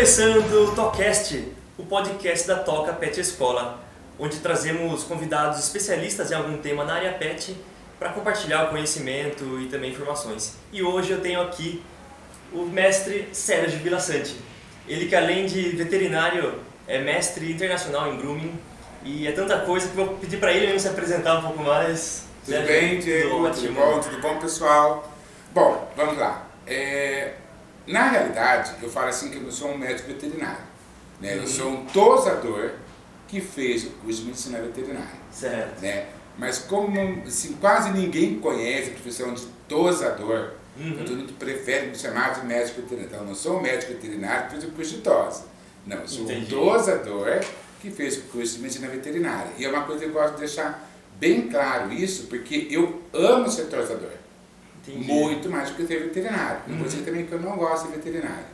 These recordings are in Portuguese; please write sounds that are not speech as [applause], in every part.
começando o Tocast, o podcast da Toca Pet Escola, onde trazemos convidados especialistas em algum tema na área pet para compartilhar o conhecimento e também informações. E hoje eu tenho aqui o mestre Sérgio Vilaçante. Ele que além de veterinário é mestre internacional em grooming e é tanta coisa que vou pedir para ele mesmo se apresentar um pouco mais. Tudo Sérgio, bem, Diego? Tudo, tudo bom? Tudo bom, pessoal? Bom, vamos lá. É, na realidade, eu falo assim que eu não sou um médico veterinário. Né? Eu sou um tosador que fez o curso de medicina veterinária. Certo. Né? Mas como assim, quase ninguém conhece a profissão de tosador, uhum. todo mundo prefere me chamar de médico veterinário. Então eu não sou um médico veterinário que fez o curso de tosa. Não, eu sou Entendi. um tosador que fez o curso de medicina veterinária. E é uma coisa que eu gosto de deixar bem claro isso, porque eu amo ser tosador. Entendi. Muito mais do que ser veterinário. Não uhum. vou também que eu não gosto de veterinário.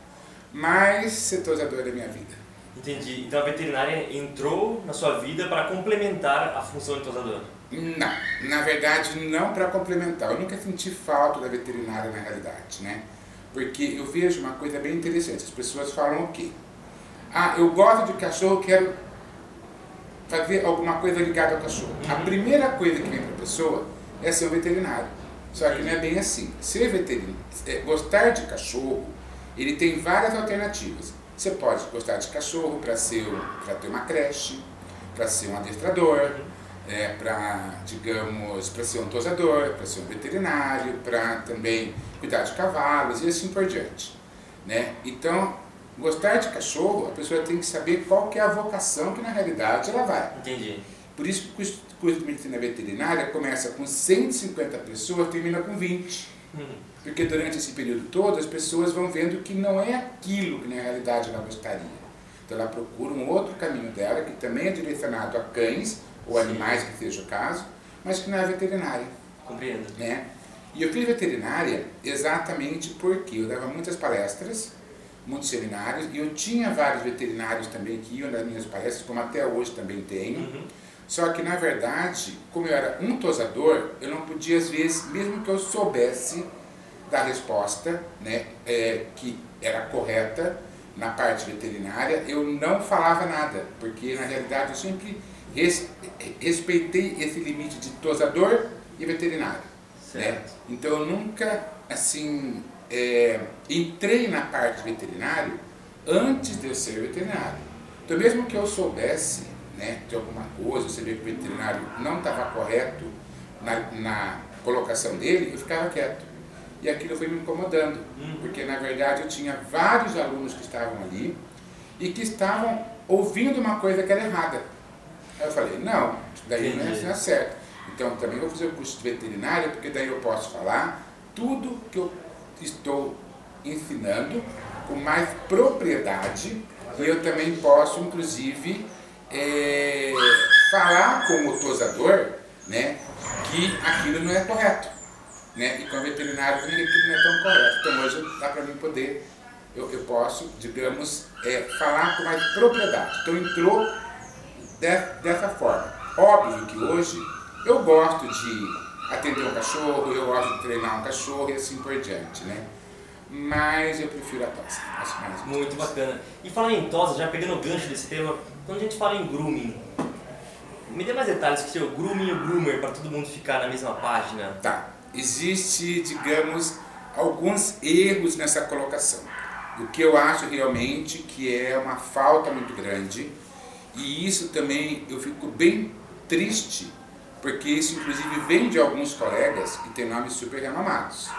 Mas ser tosador é minha vida. Entendi. Então a veterinária entrou na sua vida para complementar a função de tosador? Não, na verdade não para complementar. Eu nunca senti falta da veterinária na realidade, né? Porque eu vejo uma coisa bem interessante. As pessoas falam o quê? Ah, eu gosto de cachorro, quero fazer alguma coisa ligada ao cachorro. Uhum. A primeira coisa que vem para a pessoa é ser um veterinário. Só que não é bem assim. Ser veterinário, é, gostar de cachorro, ele tem várias alternativas. Você pode gostar de cachorro para ser para ter uma creche, para ser um adestrador, é, para digamos para ser um tosador, para ser um veterinário, para também cuidar de cavalos e assim por diante, né? Então gostar de cachorro, a pessoa tem que saber qual que é a vocação que na realidade ela vai. Entendi. Por isso que curso de medicina veterinária começa com 150 pessoas, termina com 20. Uhum. Porque durante esse período todo as pessoas vão vendo que não é aquilo que na realidade ela gostaria. Então ela procura um outro caminho dela, que também é direcionado a cães ou Sim. animais, que seja o caso, mas que não é veterinária. Compreendo. Né? E eu fiz veterinária exatamente porque eu dava muitas palestras, muitos seminários, e eu tinha vários veterinários também que iam nas minhas palestras, como até hoje também tenho. Uhum só que, na verdade, como eu era um tosador, eu não podia, às vezes, mesmo que eu soubesse da resposta, né, é, que era correta na parte veterinária, eu não falava nada, porque, na realidade, eu sempre res, respeitei esse limite de tosador e veterinário. Né? Então, eu nunca, assim, é, entrei na parte veterinária antes de eu ser veterinário. Então, mesmo que eu soubesse né, de alguma coisa, você vê que o veterinário não estava correto na, na, colocação dele, eu ficava quieto. E aquilo foi me incomodando, uhum. porque na verdade eu tinha vários alunos que estavam ali e que estavam ouvindo uma coisa que era errada. Aí eu falei, não, isso daí não é, não é certo. Então também vou fazer o curso de veterinária, porque daí eu posso falar tudo que eu estou ensinando com mais propriedade e eu também posso, inclusive, é, falar com o tosador né, que aquilo não é correto. Né, e com o veterinário que aquilo não é tão correto. Então hoje dá para mim poder, eu, eu posso, digamos, é, falar com mais propriedade. Então entrou de, dessa forma. Óbvio que hoje eu gosto de atender um cachorro, eu gosto de treinar um cachorro e assim por diante, né? Mas eu prefiro a tosa. Muito bacana. E falando em tosa, já pegando o gancho desse tema, quando a gente fala em grooming, me dê mais detalhes que o grooming e o groomer para todo mundo ficar na mesma página. Tá. Existe, digamos, alguns erros nessa colocação. O que eu acho realmente que é uma falta muito grande e isso também eu fico bem triste porque isso inclusive vem de alguns colegas que têm nomes super renomados,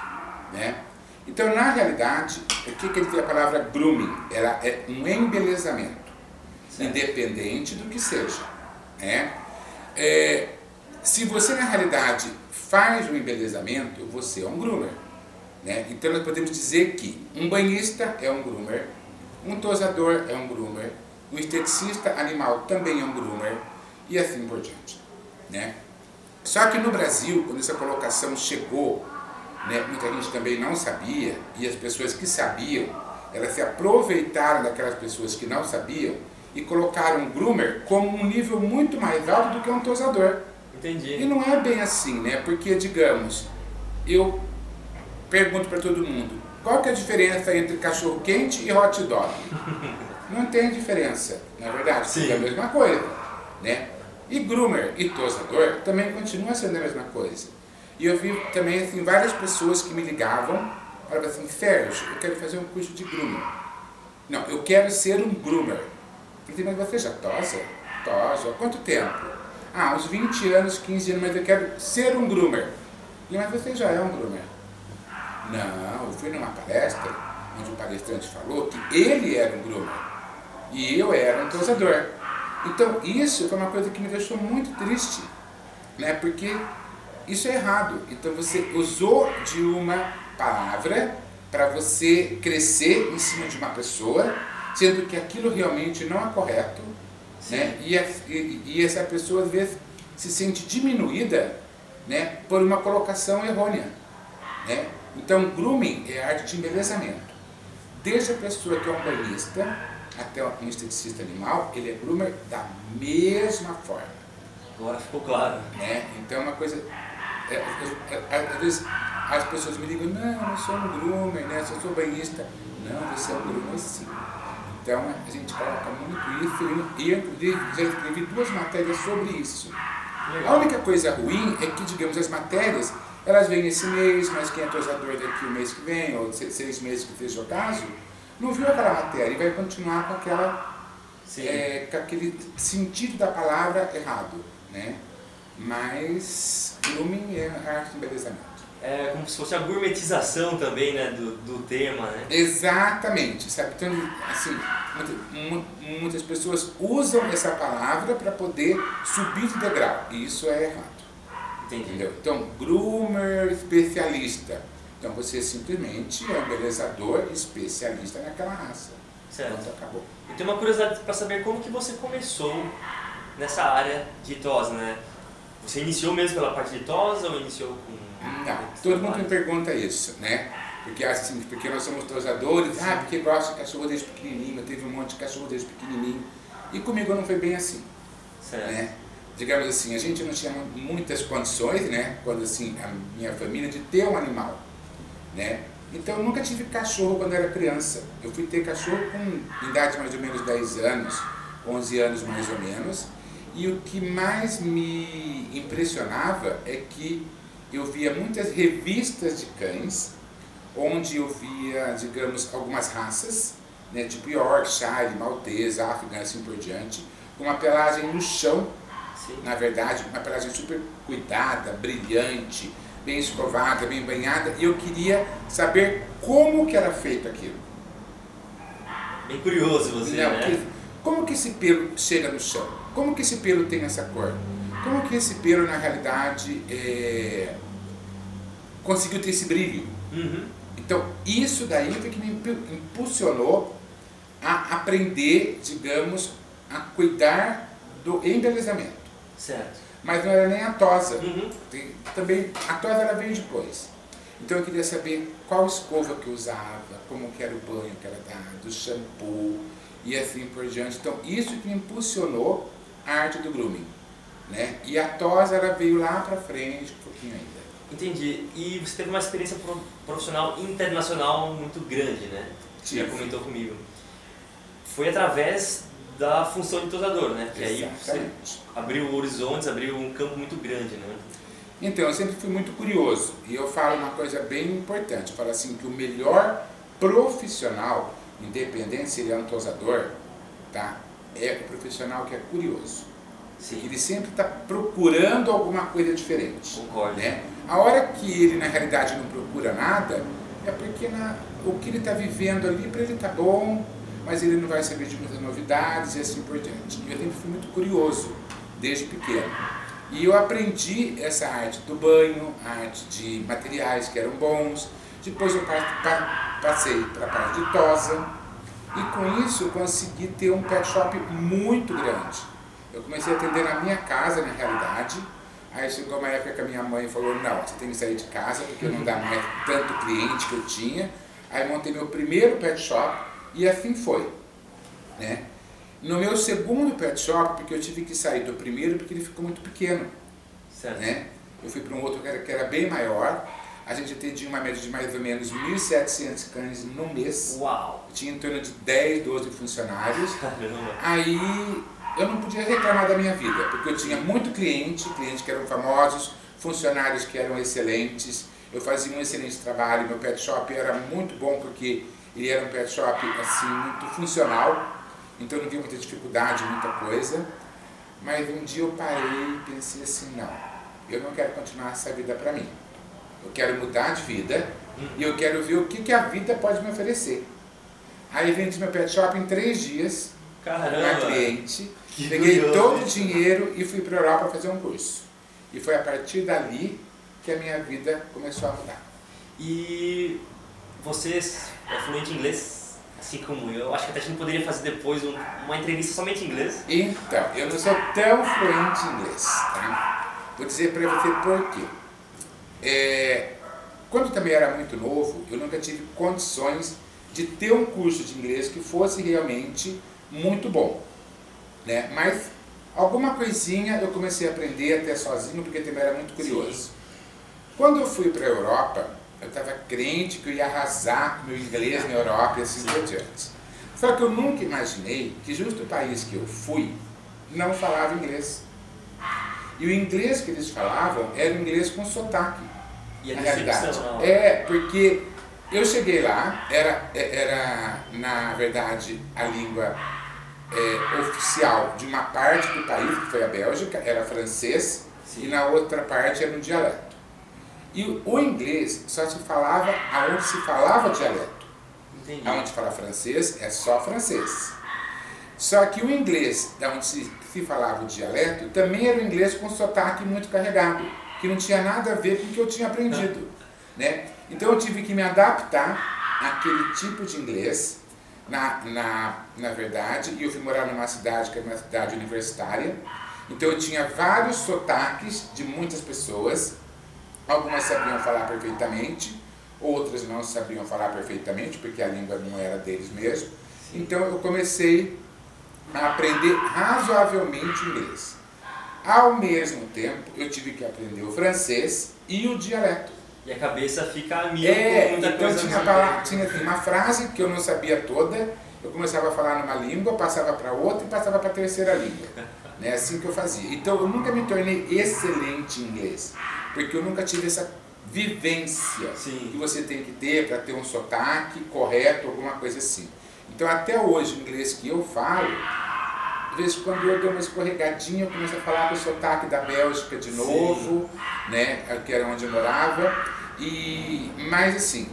né? Então, na realidade, o que quer dizer a palavra grooming? Ela é um embelezamento independente do que seja. Né? É, se você, na realidade, faz um embelezamento, você é um groomer. Né? Então, nós podemos dizer que um banhista é um groomer, um tosador é um groomer, um esteticista animal também é um groomer, e assim por diante. Né? Só que no Brasil, quando essa colocação chegou, né, muita gente também não sabia, e as pessoas que sabiam, elas se aproveitaram daquelas pessoas que não sabiam, e colocaram um groomer como um nível muito mais alto do que um tosador. Entendi. E não é bem assim, né? Porque, digamos, eu pergunto para todo mundo, Qual que é a diferença entre cachorro quente e hot dog? [laughs] Não tem diferença, na é verdade, Sim. é a mesma coisa, né? E groomer e tosador também continua sendo a mesma coisa. E eu vi também assim, várias pessoas que me ligavam, falavam assim, Sérgio, eu quero fazer um curso de groomer. Não, eu quero ser um groomer. Eu falei, mas você já tosa? Tosa. Há quanto tempo? Ah, uns 20 anos, 15 anos, mas eu quero ser um groomer. E mas você já é um groomer. Não, eu fui numa palestra onde o palestrante falou que ele era um groomer e eu era um tosador. Então isso foi uma coisa que me deixou muito triste, né? Porque isso é errado. Então você usou de uma palavra para você crescer em cima de uma pessoa, sendo que aquilo realmente não é correto, né? E, e, e essa pessoa às vezes se sente diminuída, né? Por uma colocação errônea, né? Então grooming é arte de embelezamento. Desde a pessoa que é um banhista até um esteticista animal, ele é groomer da mesma forma. Agora ficou claro. Né? Então é uma coisa. É, é, é, às vezes as pessoas me ligam, não, eu sou um groomer, né? eu sou banhista. Não, você é um groomer sim. Então a gente coloca muito isso e eu já escrevi duas matérias sobre isso. A única coisa ruim é que, digamos, as matérias, elas vêm esse mês, mas quem é tosador daqui o mês que vem, ou seis meses que fez o caso, não viu aquela matéria e vai continuar com, aquela, é, com aquele sentido da palavra errado. Né? Mas grooming é arte de embelezamento. É como se fosse a gourmetização também né, do, do tema, né? Exatamente, sabe? Então, assim, muitas, muitas pessoas usam essa palavra para poder subir de degrau, e isso é errado. Entendi. Entendeu? Então, groomer especialista então você simplesmente é um belezador especialista naquela raça. Certo. Pronto, acabou. E tem uma curiosidade para saber como que você começou nessa área de tosa, né? Você iniciou mesmo pela parte de tosa ou iniciou com... Não, todo mundo me pergunta isso, né? Porque assim, porque nós somos tosadores, ah, porque gosta de cachorro desde pequenininho, eu teve um monte de cachorro desde pequenininho. E comigo não foi bem assim. Certo. Né? Digamos assim, a gente não tinha muitas condições, né? Quando assim, a minha família, de ter um animal. Né? Então eu nunca tive cachorro quando era criança. Eu fui ter cachorro com idade mais ou menos 10 anos, 11 anos mais ou menos. E o que mais me impressionava é que eu via muitas revistas de cães, onde eu via, digamos, algumas raças, né, tipo Yorkshire, Maltese, Afghan, assim por diante, com uma pelagem no chão, Sim. na verdade, uma pelagem super cuidada, brilhante, bem escovada, bem banhada, e eu queria saber como que era feito aquilo. Bem curioso você, Não, né? Que, como que esse pelo chega no chão? Como que esse pelo tem essa cor? Como que esse pelo, na realidade, é, conseguiu ter esse brilho? Uhum. Então, isso daí foi que me impulsionou a aprender, digamos, a cuidar do embelezamento. Certo mas não era nem a tosa. Uhum. Também a tosa ela veio depois. Então eu queria saber qual escova que eu usava, como que era o banho que era dado, o shampoo e assim por diante. Então isso que me impulsionou a arte do grooming. Né? E a tosa ela veio lá para frente um pouquinho ainda. Entendi. E você teve uma experiência profissional internacional muito grande, né? Sim. Já comentou comigo. Foi através da função de tosador, né? Que aí você abriu horizontes, abriu um campo muito grande, né? Então, eu sempre fui muito curioso e eu falo uma coisa bem importante. Eu falo assim que o melhor profissional, independente se ele é um tosador, tá? É o profissional que é curioso. Sim. Ele sempre está procurando alguma coisa diferente. Concordo. Né? A hora que ele, na realidade, não procura nada, é porque na, o que ele está vivendo ali, para ele está bom, mas ele não vai saber de muitas novidades e assim por diante. Eu sempre fui muito curioso, desde pequeno. E eu aprendi essa arte do banho, a arte de materiais que eram bons. Depois eu passei para a parte de tosa. E com isso eu consegui ter um pet shop muito grande. Eu comecei a atender na minha casa, na realidade. Aí chegou uma época que a minha mãe falou, não, você tem que sair de casa porque não dá mais tanto cliente que eu tinha. Aí montei meu primeiro pet shop e assim foi. Né? No meu segundo pet shop, porque eu tive que sair do primeiro porque ele ficou muito pequeno. Certo. Né? Eu fui para um outro que era, que era bem maior, a gente atendia uma média de mais ou menos 1.700 cães no mês. Uau! Tinha em torno de 10, 12 funcionários. Caramba. Aí eu não podia reclamar da minha vida, porque eu tinha muito cliente, clientes que eram famosos, funcionários que eram excelentes, eu fazia um excelente trabalho, meu pet shop era muito bom porque ele era um pet shop assim, muito funcional, então não tinha muita dificuldade, muita coisa. Mas um dia eu parei e pensei assim, não, eu não quero continuar essa vida para mim. Eu quero mudar de vida e eu quero ver o que, que a vida pode me oferecer. Aí vendi meu pet shop em três dias, uma cliente, Que peguei curioso. todo o dinheiro e fui para a Europa fazer um curso. E foi a partir dali que a minha vida começou a mudar. E você é fluente em inglês, assim como eu. Acho que até a gente poderia fazer depois um- uma entrevista somente em inglês. Então, eu não sou tão fluente em inglês, tá? Vou dizer para você por quê. É, quando também era muito novo, eu nunca tive condições de ter um curso de inglês que fosse realmente muito bom, né? Mas alguma coisinha eu comecei a aprender até sozinho, porque também era muito curioso. Quando eu fui para a Europa, eu estava crente que eu ia arrasar com meu inglês na Europa e assim por diante. Só que eu nunca imaginei que justo o país que eu fui não falava inglês. E o inglês que eles falavam era um inglês com sotaque, E na realidade. decepção, não. É, porque eu cheguei lá, era, era na verdade a língua é, oficial de uma parte do país, que foi a Bélgica, era francês, Sim. e na outra parte era um dialeto. E o- o inglês só se falava aonde se falava dialeto. Entendi. Aonde fala francês é só francês. Só que o inglês, da onde se, se falava o dialeto, também era um inglês com sotaque muito carregado, que não tinha nada a ver com o que eu tinha aprendido. Né? Então eu tive que me adaptar àquele tipo de inglês, na, na, na verdade, e eu fui morar numa cidade que era uma cidade universitária, então eu tinha vários sotaques de muitas pessoas, algumas sabiam falar perfeitamente, outras não sabiam falar perfeitamente, porque a língua não era deles mesmo. Então eu comecei a aprender razoavelmente inglês. Ao mesmo tempo, eu tive que aprender o francês e o dialeto. E a cabeça fica a mil É, muita então coisa tinha, tinha assim, uma frase que eu não sabia toda, eu começava a falar numa língua, passava para outra e passava para a terceira língua. [laughs] Né? Assim que eu fazia. Então eu nunca me tornei excelente em inglês, porque eu nunca tive essa vivência Sim. que você tem que ter para ter um sotaque correto, alguma coisa assim. Então até hoje o inglês que eu falo, de vez em quando eu dou uma escorregadinha, eu começo a falar com o sotaque da Bélgica de Sim. novo, né, que era onde eu morava, e, mas assim,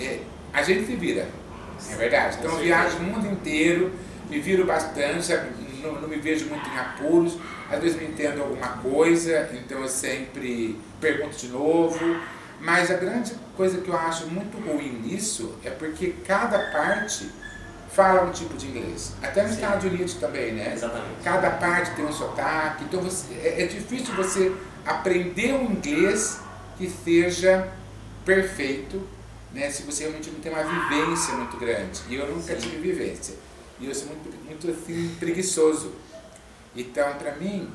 é, a gente se vira, é verdade. Então eu viajo o mundo inteiro, me viro bastante, não, não me vejo muito em apuros, às vezes não entendo alguma coisa, então eu sempre pergunto de novo, mas a grande coisa que eu acho muito ruim nisso é porque cada parte fala um tipo de inglês. Até nos Sim. Estados Unidos também, né? Exatamente. Cada parte tem um sotaque, então você, é, é difícil você aprender um inglês que seja perfeito, né? Se você realmente não tem uma vivência muito grande. E eu nunca Sim. tive vivência. E eu sou muito, muito assim, preguiçoso. Então, para mim,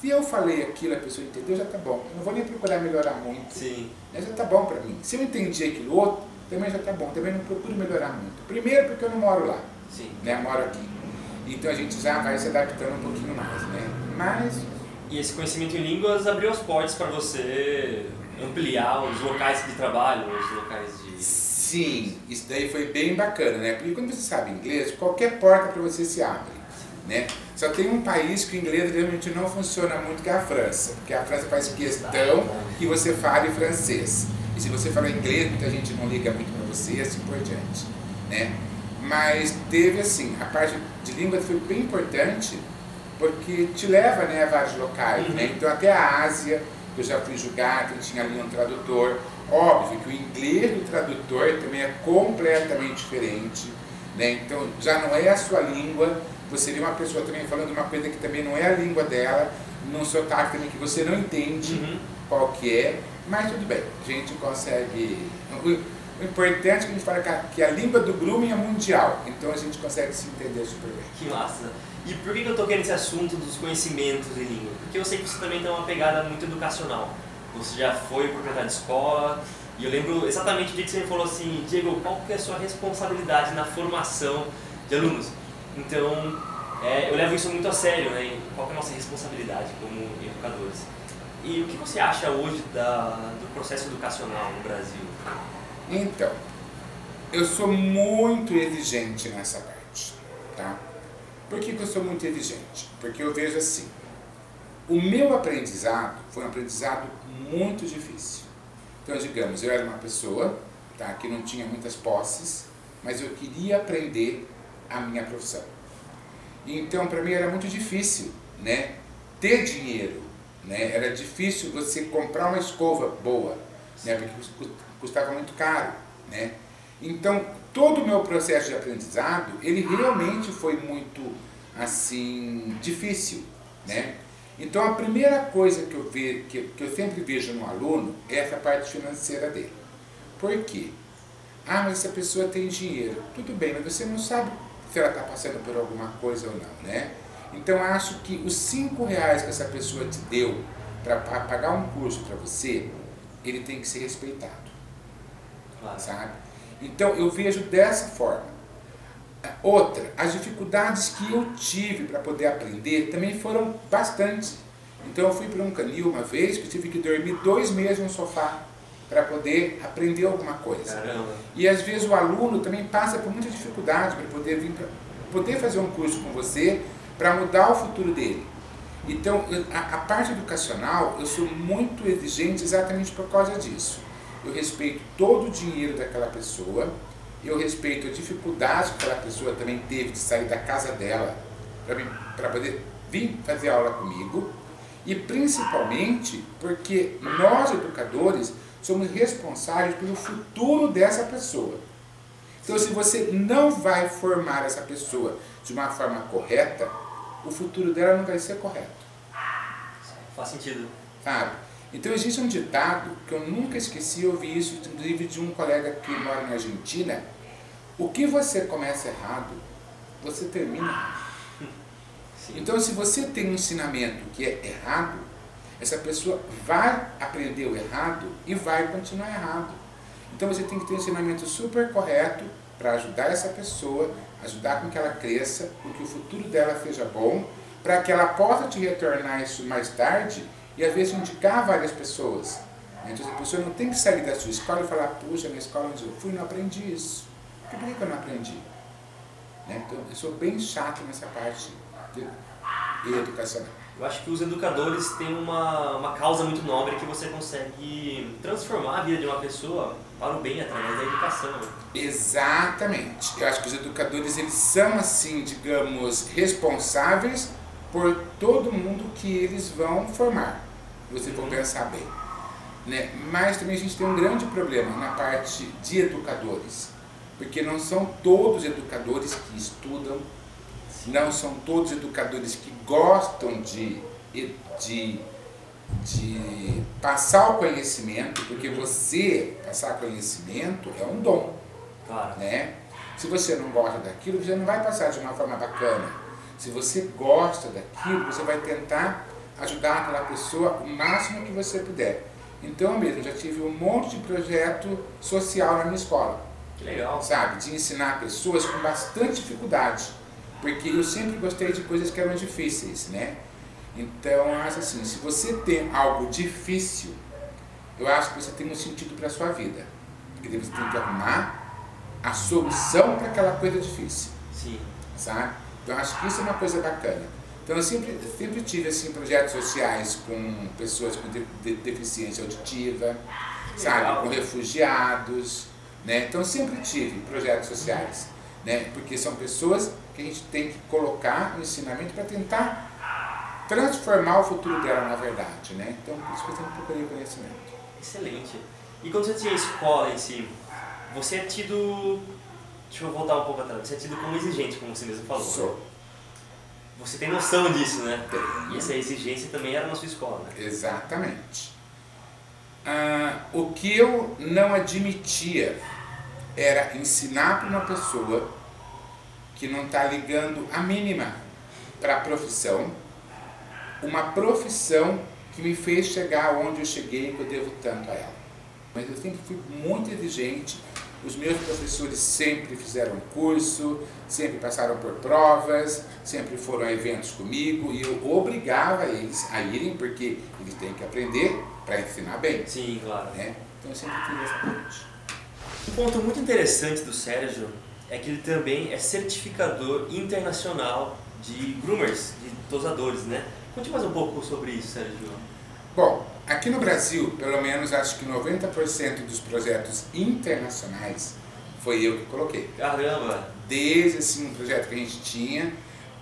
se eu falei aquilo, a pessoa entendeu, já tá bom. Eu não vou nem procurar melhorar muito. Sim. Né? Já tá bom para mim. Se eu entendi aquilo outro, também já tá bom. Também não procuro melhorar muito. Primeiro porque eu não moro lá Sim. né, moro aqui. Então a gente já vai se adaptando um pouquinho mais, né? Mas E esse conhecimento em línguas abriu as portas para você ampliar os locais de trabalho, os locais de. sim, isso daí foi bem bacana, né? Porque quando você sabe inglês, qualquer porta para você se abre, né? Só tem um país que o inglês realmente não funciona muito, que é a França. Porque a França faz questão que você fale francês. E se você fala inglês, muita gente não liga muito para você assim por diante, né? Mas teve assim, a parte de língua foi bem importante porque te leva né, a vários locais, né? Então até a Ásia, eu já fui julgar, que tinha ali um tradutor. Óbvio que o inglês do tradutor também é completamente diferente, né? Então já não é a sua língua, você vê uma pessoa também falando uma coisa que também não é a língua dela, num sotaque também que você não entende Uhum. qual que é, mas tudo bem, a gente consegue. O, importante é que a gente fala que a, que língua do grooming é mundial, então a gente consegue se entender super bem. Que massa. E por que que eu toquei nesse assunto dos conhecimentos em língua? Porque eu sei que você também tem uma pegada muito educacional. Você já foi proprietário de escola, E eu lembro exatamente o dia que você me falou assim, Diego, qual que é a sua responsabilidade na formação de alunos? Então, é, eu levo isso muito a sério, né? Qual é a nossa responsabilidade como educadores? E o que você acha hoje da, do processo educacional no Brasil? Então, eu sou muito exigente nessa parte, tá? Por que, que eu sou muito exigente? Porque eu vejo assim, o meu aprendizado foi um aprendizado muito difícil. Então, digamos, eu era uma pessoa tá, que não tinha muitas posses, mas eu queria aprender a minha profissão. Então, para mim era muito difícil, né, ter dinheiro, né? Era difícil você comprar uma escova boa, né, porque custava muito caro, né? Então, todo o meu processo de aprendizado, ele realmente foi muito, assim, difícil, né? Então, a primeira coisa que eu, ve, que, que eu sempre vejo no aluno é essa parte financeira dele. Por quê? Ah, mas essa pessoa tem dinheiro. Tudo bem, mas você não sabe se ela está passando por alguma coisa ou não, né? Então, acho que os cinco reais que essa pessoa te deu para pagar um curso para você, ele tem que ser respeitado. Claro. Sabe? Então, eu vejo dessa forma. Outra, as dificuldades que eu tive para poder aprender também foram bastante. Então eu fui para um canil uma vez que tive que dormir dois meses no sofá para poder aprender alguma coisa. Caramba. E às vezes o aluno também passa por muita dificuldade para poder vir pra, poder fazer um curso com você para mudar o futuro dele. Então a, a parte educacional eu sou muito exigente exatamente por causa disso. Eu respeito todo o dinheiro daquela pessoa eu respeito a dificuldade que aquela pessoa também teve de sair da casa dela para poder vir fazer aula comigo. E principalmente porque nós, educadores, somos responsáveis pelo futuro dessa pessoa. Então, se você não vai formar essa pessoa de uma forma correta, o futuro dela não vai ser correto. Faz sentido. Sabe? Então, existe um ditado que eu nunca esqueci, eu ouvi isso, inclusive, de um colega que mora na Argentina, o que você começa errado, você termina errado. Então, se você tem um ensinamento que é errado, essa pessoa vai aprender o errado e vai continuar errado. Então, você tem que ter um ensinamento super correto para ajudar essa pessoa, ajudar com que ela cresça, com que o futuro dela seja bom, para que ela possa te retornar isso mais tarde e às vezes indicar várias pessoas. Então, a pessoa não tem que sair da sua escola e falar, puxa, na escola onde eu fui não aprendi isso. Por que eu não aprendi? Né? Então, eu sou bem chato nessa parte de educacional. Eu acho que os educadores têm uma, uma causa muito nobre que você consegue transformar a vida de uma pessoa para o bem através da educação. Né? Exatamente. Eu acho que os educadores eles são assim, digamos, responsáveis por todo mundo que eles vão formar. Você for pensar bem. Né? Mas também a gente tem um grande problema na parte de educadores porque não são todos educadores que estudam, não são todos educadores que gostam de, de, de passar o conhecimento, porque você passar conhecimento é um dom. Claro. Né? Se você não gosta daquilo, você não vai passar de uma forma bacana. Se você gosta daquilo, você vai tentar ajudar aquela pessoa o máximo que você puder. Então, mesmo já tive um monte de projeto social na minha escola. Que legal. Sabe? De ensinar pessoas com bastante dificuldade. Porque eu sempre gostei de coisas que eram difíceis, né? Então, eu acho assim, se você tem algo difícil, eu acho que você tem um sentido para a sua vida. Porque você tem que arrumar a solução para aquela coisa difícil. Sim. Sabe? Então, eu acho que isso é uma coisa bacana. Então, eu sempre, sempre tive assim, projetos sociais com pessoas com de, de, deficiência auditiva, sabe? Com refugiados. Né? Então sempre tive projetos sociais, né? porque são pessoas que a gente tem que colocar no ensinamento para tentar transformar o futuro dela na verdade. Né? Então por isso que eu sempre procurei conhecimento. Excelente. E quando você tinha escola em si, você é tido. Deixa eu voltar um pouco atrás. Você é tido como exigente, como você mesmo falou. Sou. Você tem noção disso, né? Tenho. E essa exigência também era na sua escola, né? Exatamente. Ah, o que eu não admitia era ensinar para uma pessoa que não está ligando a mínima para a profissão, uma profissão que me fez chegar onde eu cheguei e que eu devo tanto a ela. Mas eu sempre fui muito exigente. Os meus professores sempre fizeram curso, sempre passaram por provas, sempre foram a eventos comigo e eu obrigava eles a irem porque eles têm que aprender para ensinar bem. Sim, claro. Né? Então eu sempre tive essa parte. Um ponto muito interessante do Sérgio é que ele também é certificador internacional de groomers, de tosadores, né? Conte mais um pouco sobre isso, Sérgio. Bom, aqui no Brasil, pelo menos acho que 90% dos projetos internacionais foi eu que coloquei. Caramba! Desde assim, um projeto que a gente tinha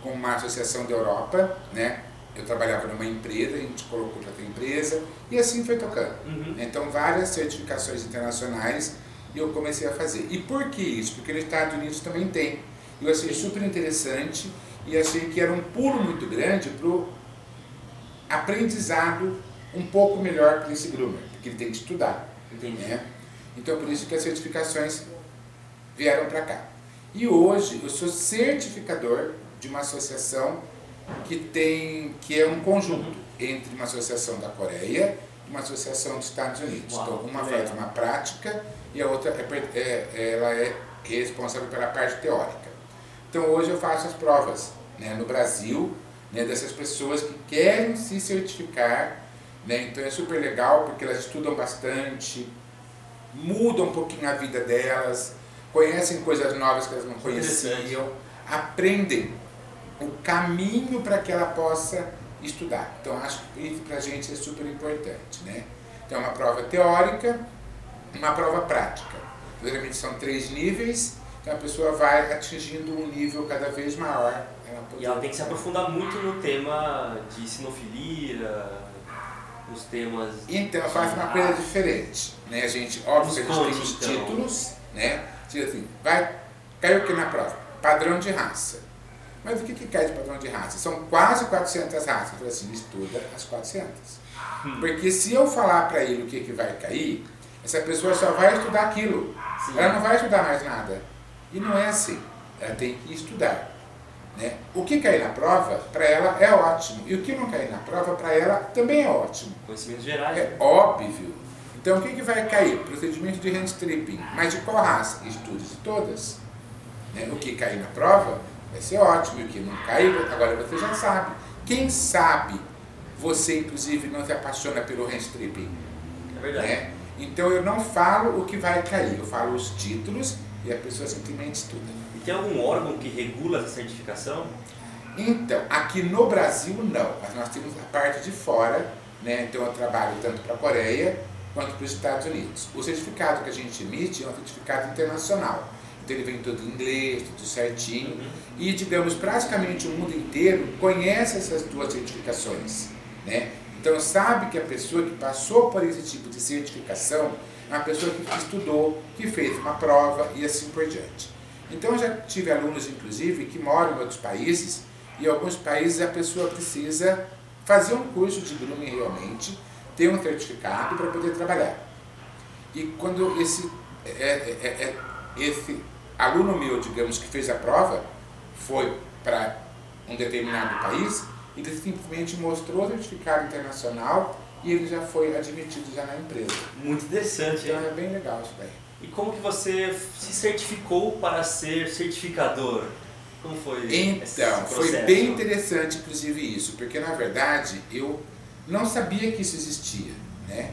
com uma associação da Europa, né? Eu trabalhava numa empresa, a gente colocou para ter empresa e assim foi tocando. Uhum. Então, várias certificações internacionais eu comecei a fazer. E por que isso? Porque nos Estados Unidos também tem. Eu achei super interessante e achei que era um pulo muito grande para o aprendizado um pouco melhor para esse groomer, porque ele tem que estudar. Entendi. Né? Então, por isso que as certificações vieram para cá. E hoje eu sou certificador de uma associação que tem que é um conjunto entre uma associação da Coreia e uma associação dos Estados Unidos. Uau, então, uma faz uma prática e a outra é, é, ela é responsável pela parte teórica. Então, hoje eu faço as provas né, no Brasil né, dessas pessoas que querem se certificar. Né, então, é super legal porque elas estudam bastante, mudam um pouquinho a vida delas, conhecem coisas novas que elas não conheciam, aprendem o caminho para que ela possa estudar. Então, acho que isso para a gente é super importante. Né? Então, é uma prova teórica, uma prova prática. Geralmente são três níveis, então a pessoa vai atingindo um nível cada vez maior. Ela e ela tem que se aprofundar muito no tema de sinofilia, os temas. Então, faço uma coisa diferente. Né? A gente, óbvio que a gente tem os então. títulos, né? Tipo assim, vai, caiu aqui na prova, padrão de raça. Mas o que, que cai de padrão de raça? São quase 400 raças. Eu falei assim, estuda as 400. Hum. Porque se eu falar para ele o que, que vai cair, essa pessoa só vai estudar aquilo. Sim. Ela não vai estudar mais nada. E não é assim. Ela tem que estudar. Né? O que cair na prova, para ela é ótimo. E o que não cair na prova, para ela também é ótimo. Conhecimentos gerais. É né? óbvio. Então, o que, que vai cair? Procedimento de hand stripping. Mas de qual raça? Estude de todas. Né? O que cair na prova vai ser ótimo. E o que não cair, agora você já sabe. Quem sabe você, inclusive, não se apaixona pelo hand stripping? É verdade. Né? Então, eu não falo o que vai cair. Eu falo os títulos e a pessoa simplesmente estuda. E tem algum órgão que regula essa certificação? Então, aqui no Brasil, não. Mas nós temos a parte de fora. Né? Então, eu trabalho tanto para a Coreia quanto para os Estados Unidos. O certificado que a gente emite é um certificado internacional. Então ele vem todo em inglês, tudo certinho. Uhum. E, digamos, praticamente o mundo inteiro conhece essas duas certificações. Né? Então sabe que a pessoa que passou por esse tipo de certificação é uma pessoa que estudou, que fez uma prova e assim por diante. Então eu já tive alunos, inclusive, que moram em outros países e em alguns países a pessoa precisa fazer um curso de grooming realmente ter um certificado para poder trabalhar. E quando esse, é, é, é, é, esse aluno meu, digamos, que fez a prova, foi para um determinado país, ele simplesmente mostrou o certificado internacional e ele já foi admitido já na empresa. Muito interessante. Então é bem legal isso daí. E como que você se certificou para ser certificador? Como foi Então, foi bem interessante inclusive isso, porque na verdade eu não sabia que isso existia, né?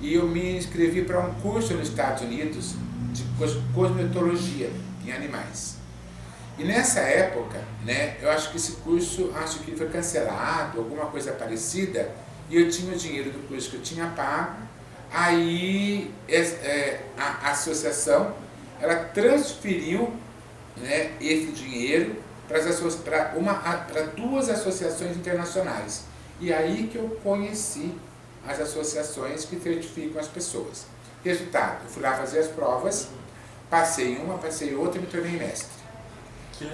E eu me inscrevi para um curso nos Estados Unidos de cosmetologia em animais. E nessa época, né, eu acho que esse curso, acho que foi cancelado, alguma coisa parecida, e eu tinha o dinheiro do curso que eu tinha pago, aí é, a, a associação, ela transferiu né, esse dinheiro para duas associações internacionais. E aí que eu conheci as associações que certificam as pessoas. Resultado, eu fui lá fazer as provas, passei uma, passei outra e me tornei mestre.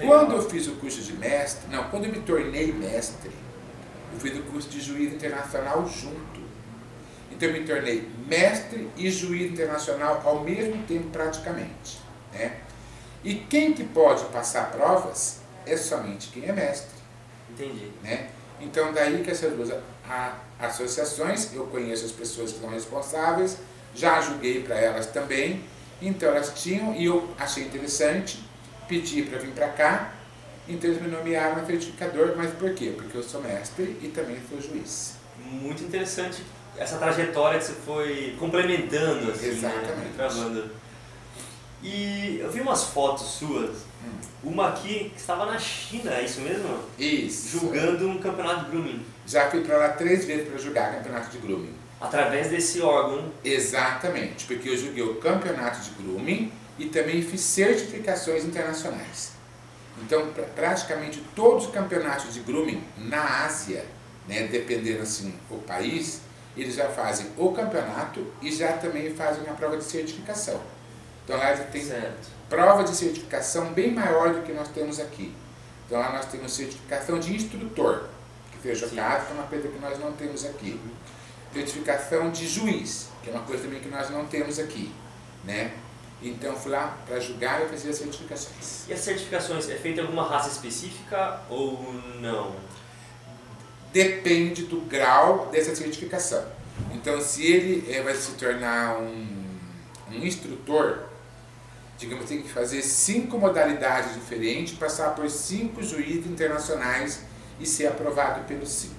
Quando eu fiz o curso de mestre, não, quando eu me tornei mestre, eu fiz o curso de juiz internacional junto. Então eu me tornei mestre e juiz internacional ao mesmo tempo praticamente. Né? E quem que pode passar provas é somente quem é mestre. Entendi. Né? Então, daí que essas duas associações, eu conheço as pessoas que são responsáveis, já julguei para elas também, então elas tinham e eu achei interessante, pedi para vir para cá, então eles me nomearam certificador, mas por quê? Porque eu sou mestre e também sou juiz. Muito interessante essa trajetória que você foi complementando, assim, né? Exatamente. Né? E eu vi umas fotos suas, hum. uma aqui que estava na China, é isso mesmo? Isso. Julgando um campeonato de grooming. Já fui para lá três vezes para julgar campeonato de grooming. Através desse órgão? Exatamente, porque eu julguei o campeonato de grooming e também fiz certificações internacionais. Então, praticamente todos os campeonatos de grooming na Ásia, né, dependendo assim o país, eles já fazem o campeonato e já também fazem a prova de certificação. Então lá tem certo. prova de certificação bem maior do que nós temos aqui. Então lá nós temos certificação de instrutor, que foi jogado, que é uma coisa que nós não temos aqui. Certificação de juiz, que é uma coisa também que nós não temos aqui. Né? Então fui lá para julgar e fazer as certificações. E as certificações, é feita alguma raça específica ou não? Depende do grau dessa certificação. Então se ele é, vai se tornar um, um instrutor, digamos, tem que fazer cinco modalidades diferentes, passar por cinco juízes internacionais e ser aprovado pelos cinco.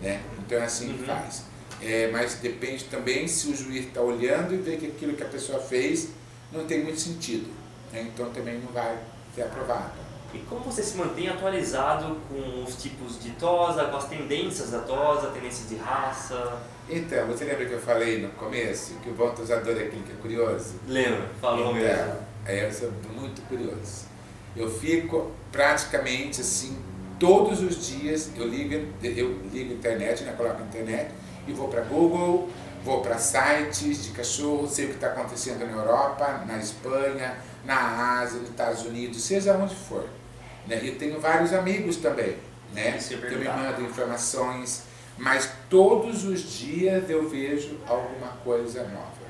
Né? Então é assim uhum. que faz. É, mas depende também se o juiz está olhando e vê que aquilo que a pessoa fez não tem muito sentido. Né? Então também não vai ser aprovado. E como você se mantém atualizado com os tipos de tosa, com as tendências da tosa, tendências de raça? Então, você lembra que eu falei no começo que o bom tosador é aquele que é curioso? Lembro, falou então, mesmo. É, eu sou muito curioso. Eu fico praticamente assim, todos os dias, eu ligo, eu ligo a internet, né, coloco a internet e vou para Google, vou para sites de cachorro, sei o que está acontecendo na Europa, na Espanha, na Ásia, nos Estados Unidos, seja onde for. Né? E tenho vários amigos também, né? que me mandam informações, mas todos os dias eu vejo alguma coisa nova.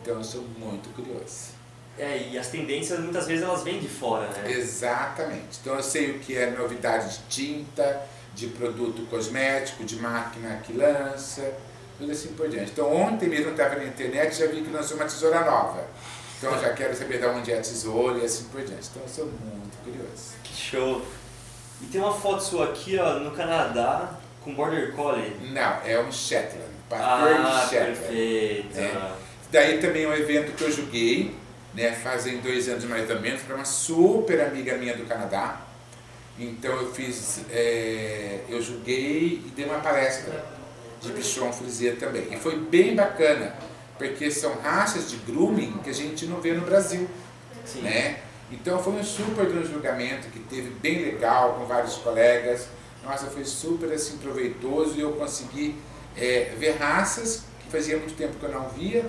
Então eu sou muito curioso. É, e as tendências muitas vezes elas vêm de fora, né? Exatamente. Então eu sei o que é novidade de tinta, de produto cosmético, de máquina que lança, tudo assim por diante. Então ontem mesmo eu estava na internet e já vi que lançou uma tesoura nova. Então eu já quero saber de onde é a tesoura e assim por diante. Então eu sou muito curioso. Que show! E tem uma foto sua aqui ó, no Canadá com Border Collie. Não, é um Shetland, pastor ah, de Shetland. perfeito. Né? Daí também é um evento que eu joguei, né, fazem dois anos mais ou menos, para uma super amiga minha do Canadá. Então eu fiz, é, eu joguei e dei uma palestra de bichon frisé também. E foi bem bacana, porque são raças de grooming que a gente não vê no Brasil. Sim. Né? Então foi um super de um julgamento que teve bem legal com vários colegas. Nossa, foi super assim proveitoso e eu consegui é, ver raças que fazia muito tempo que eu não via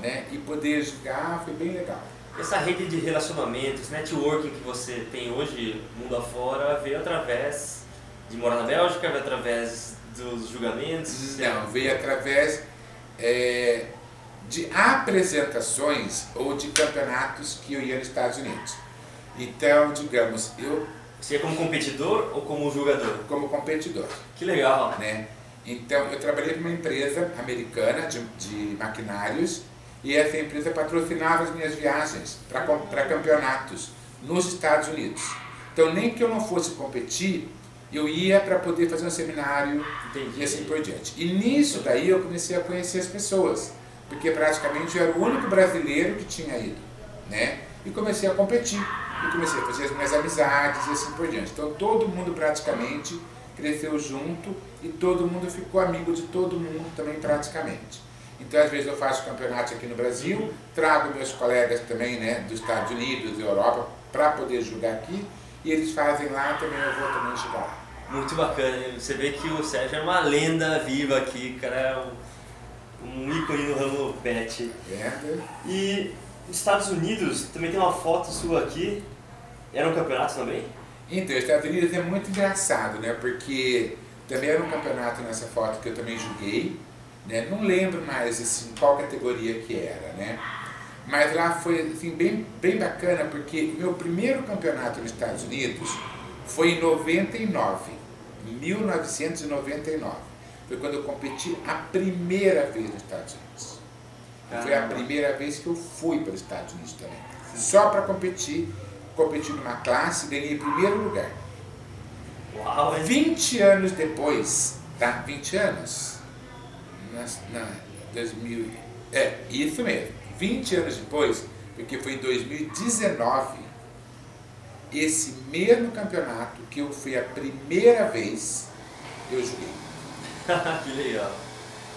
né? e poder julgar foi bem legal. Essa rede de relacionamentos, networking que você tem hoje, mundo afora, veio através de morar na Bélgica, veio através dos julgamentos? Não, veio através é, de apresentações ou de campeonatos que eu ia nos Estados Unidos. Então, digamos, eu... Você ia como competidor ou como jogador? Como competidor. Que legal. Né? Então, eu trabalhei para uma empresa americana de, de maquinários e essa empresa patrocinava as minhas viagens para campeonatos nos Estados Unidos. Então, nem que eu não fosse competir, eu ia para poder fazer um seminário Entendi. e assim por diante. E nisso daí eu comecei a conhecer as pessoas, porque praticamente eu era o único brasileiro que tinha ido, né? E comecei a competir, e comecei a fazer as minhas amizades e assim por diante. Então todo mundo praticamente cresceu junto e todo mundo ficou amigo de todo mundo também praticamente. Então, às vezes eu faço campeonatos aqui no Brasil, trago meus colegas também, né, dos Estados Unidos, da Europa, para poder jogar aqui, e eles fazem lá, também eu vou também jogar lá. Muito bacana, você vê que o Sérgio é uma lenda viva aqui, cara, é um, um ícone no ramo pet. É. E nos Estados Unidos, também tem uma foto sua aqui, era um campeonato também? Então, os Estados Unidos é muito engraçado, né, porque também era um campeonato nessa foto que eu também joguei, né? Não lembro mais assim, qual categoria que era, né? Mas lá foi assim, bem, bem bacana, porque meu primeiro campeonato nos Estados Unidos foi em 99, 1999. Foi quando eu competi a primeira vez nos Estados Unidos. Foi a primeira vez que eu fui para os Estados Unidos também. Só para competir. Competi numa classe e ganhei primeiro lugar. Uau! 20 anos depois, tá? 20 anos? Na, na 2000, é, isso mesmo. 20 anos depois, porque foi em 2019, esse mesmo campeonato que eu fui a primeira vez, eu joguei. [laughs] que legal.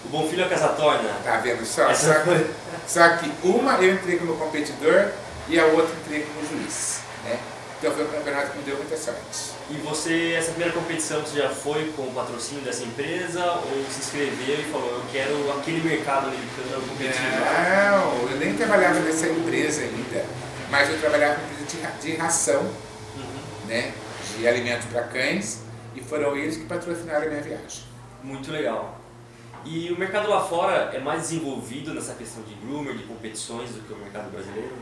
O Bom Filho é casa torna. Tá vendo só? Só que, só que uma eu entrei como competidor e a outra entrei como juiz. Né? Então foi um campeonato que me deu muita sorte. E você, essa primeira competição, você já foi com o patrocínio dessa empresa ou se inscreveu e falou, eu quero aquele mercado americano competitivo? Não, eu nem trabalhava nessa empresa ainda, mas eu trabalhava com empresa de, de ração, uhum. né, de alimentos para cães, e foram eles que patrocinaram a minha viagem. Muito legal. E o mercado lá fora é mais desenvolvido nessa questão de groomer, de competições, do que o mercado brasileiro?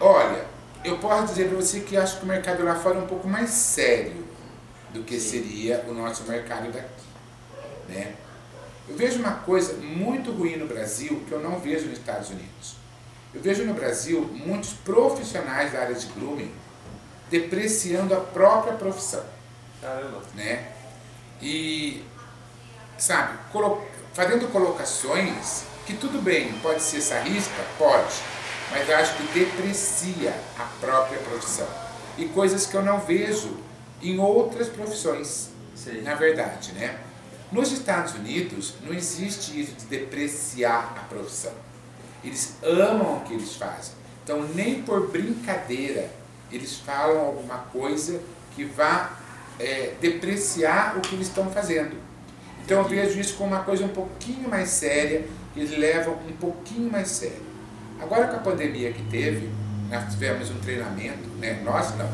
Olha, eu posso dizer para você que acho que o mercado lá fora é um pouco mais sério do que Sim. seria o nosso mercado daqui. Né? Eu vejo uma coisa muito ruim no Brasil que eu não vejo nos Estados Unidos. Eu vejo no Brasil muitos profissionais da área de grooming depreciando a própria profissão. Caramba. Né? E, sabe, colo fazendo colocações que tudo bem, pode ser sarrista? Pode mas eu acho que deprecia a própria profissão. E coisas que eu não vejo em outras profissões, Sim. na verdade, né? Nos Estados Unidos não existe isso de depreciar a profissão. Eles amam o que eles fazem. Então, nem por brincadeira eles falam alguma coisa que vá é, depreciar o que eles estão fazendo. Então, eu vejo isso como uma coisa um pouquinho mais séria, que eles levam um pouquinho mais sério. Agora com a pandemia que teve, nós tivemos um treinamento, né? nós não,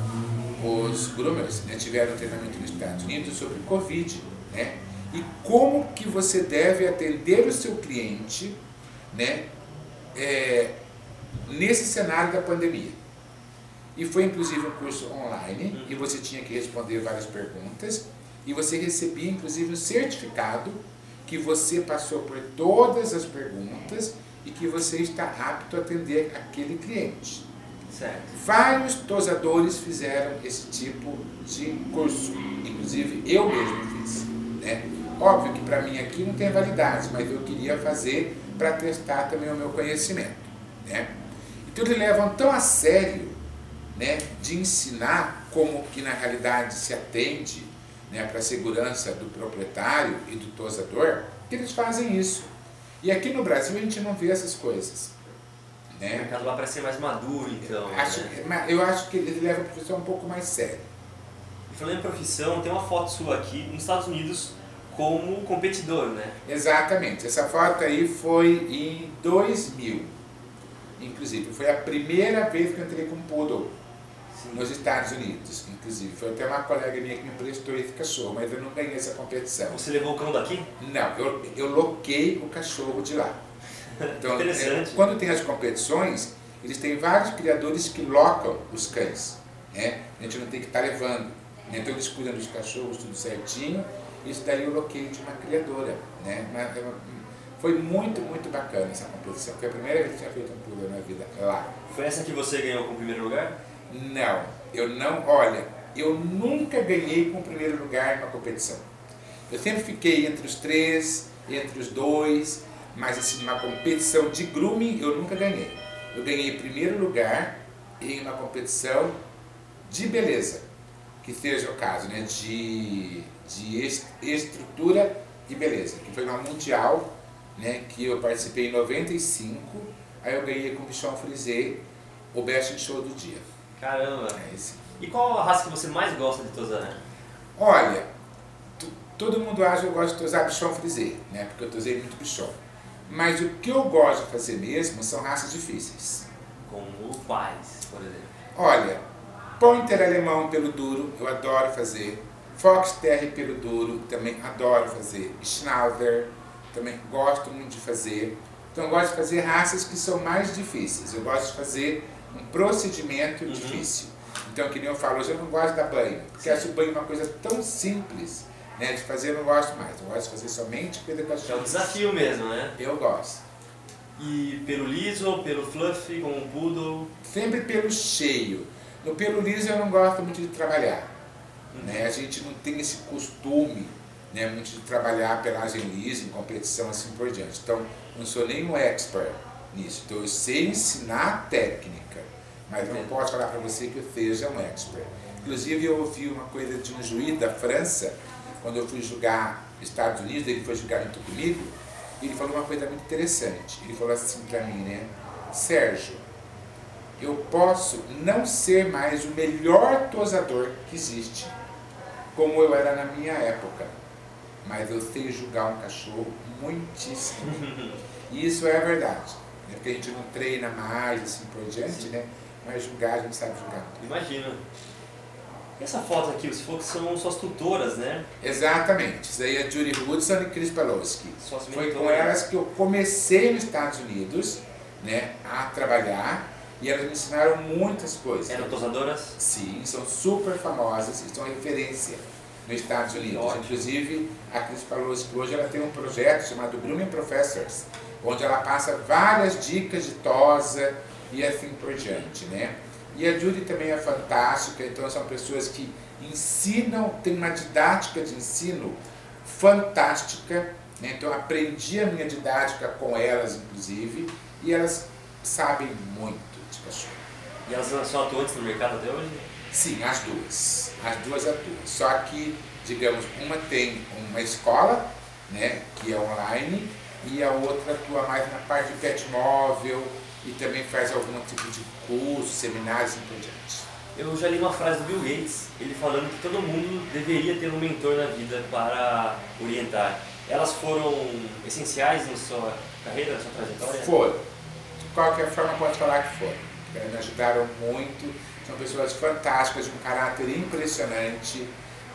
os groomers né, tiveram um treinamento nos Estados Unidos sobre Covid, né? E como que você deve atender o seu cliente, né? É, nesse cenário da pandemia. E foi inclusive um curso online e você tinha que responder várias perguntas e você recebia inclusive um certificado que você passou por todas as perguntas e que você está apto a atender aquele cliente. Certo. Vários tosadores fizeram esse tipo de curso, inclusive eu mesmo fiz. Né? Óbvio que para mim aqui não tem validade, mas eu queria fazer para testar também o meu conhecimento. Né? Então eles levam tão a sério né, de ensinar como que na realidade se atende né, para a segurança do proprietário e do tosador, que eles fazem isso. E aqui no Brasil a gente não vê essas coisas. Né? O mercado lá parece ser mais maduro, então. Acho, né? Eu acho que ele leva a profissão um pouco mais séria. E falando em profissão, tem uma foto sua aqui nos Estados Unidos como competidor, né? Exatamente. Essa foto aí foi em 2000. Inclusive, foi a primeira vez que eu entrei com poodle nos Estados Unidos, inclusive. Foi até uma colega minha que me prestou esse cachorro, mas eu não ganhei essa competição. Você levou o cão daqui? Não, eu, eu loquei o cachorro de lá. [laughs] Então, Interessante. É, quando tem as competições, eles têm vários criadores que locam os cães. Né? A gente não tem que estar tá levando. Né? Então eles cuidam dos cachorros, tudo certinho. Isso daí eu loquei de uma criadora. Né? Foi muito, muito bacana essa competição. Foi a primeira vez que eu tinha feito um pulo na vida lá. Foi essa que você ganhou com o primeiro lugar? Não, eu não, olha, eu nunca ganhei com o primeiro lugar numa competição. Eu sempre fiquei entre os três, entre os dois, mas assim, uma competição de grooming eu nunca ganhei. Eu ganhei primeiro lugar em uma competição de beleza, que seja o caso, né, de, de estrutura e beleza, que foi uma mundial, né, que eu participei em 95, aí eu ganhei com o Bichon Frisé o Best Show do dia. Caramba! É esse. E qual a raça que você mais gosta de tosar? Olha, todo mundo acha que eu gosto de tosar bichon frisé, né? Porque eu tosei muito bichon. Mas o que eu gosto de fazer mesmo são raças difíceis. Como quais, por exemplo? Olha, Pointer alemão pelo duro, eu adoro fazer. Fox Terry pelo duro, também adoro fazer. Schnauzer, também gosto muito de fazer. Então eu gosto de fazer raças que são mais difíceis. Eu gosto de fazer um procedimento uhum. difícil. Então, que nem eu falo, hoje eu não gosto da banho, porque acho o banho uma coisa tão simples né, de fazer, eu não gosto mais. Eu gosto de fazer somente coisa cachorro. É um desafio mesmo, né? Eu gosto. E pelo liso, pelo fluff, com o poodle? Sempre pelo cheio. No pelo liso eu não gosto muito de trabalhar. Né? A gente não tem esse costume né, muito de trabalhar pelagem lisa, em competição assim por diante. Então, não sou nem um expert nisso. Então, eu sei ensinar técnica, mas não posso falar para você que eu seja um expert. Inclusive, eu ouvi uma coisa de um juiz da França, quando eu fui julgar Estados Unidos, ele foi julgar junto comigo, ele falou uma coisa muito interessante. Ele falou assim para mim, né? Sérgio, eu posso não ser mais o melhor tosador que existe, como eu era na minha época, mas eu sei julgar um cachorro muitíssimo. e isso é a verdade. Né? Porque a gente não treina mais, assim por diante, né? Mas julgar a gente sabe julgar. Imagina. Essa foto aqui, você falou que são suas tutoras, né? Exatamente. Isso aí é Judy Hudson e Chris Palowski. Foi com elas que eu comecei nos Estados Unidos né, a trabalhar e elas me ensinaram muitas coisas. Eram tosadoras? Sim, são super famosas e são referência nos Estados Unidos. Inclusive, a Cris Palowski hoje ela tem um projeto chamado Grooming Professors, onde ela passa várias dicas de tosa e assim por diante, né? E a Judy também é fantástica, então são pessoas que ensinam, tem uma didática de ensino fantástica, né? então aprendi a minha didática com elas, inclusive, e elas sabem muito cachorro. E elas são atuantes no mercado até hoje? Sim, as duas. As duas atuam. Só que, digamos, uma tem uma escola, né, que é online, e a outra atua mais na parte de pet móvel, e também faz algum tipo de curso, seminários e por diante. Eu já li uma frase do Bill Gates, ele falando que todo mundo deveria ter um mentor na vida para orientar. Elas foram essenciais na sua carreira, na sua trajetória? Foram. De qualquer forma, pode falar que foram. Me ajudaram muito. São pessoas fantásticas, de um caráter impressionante,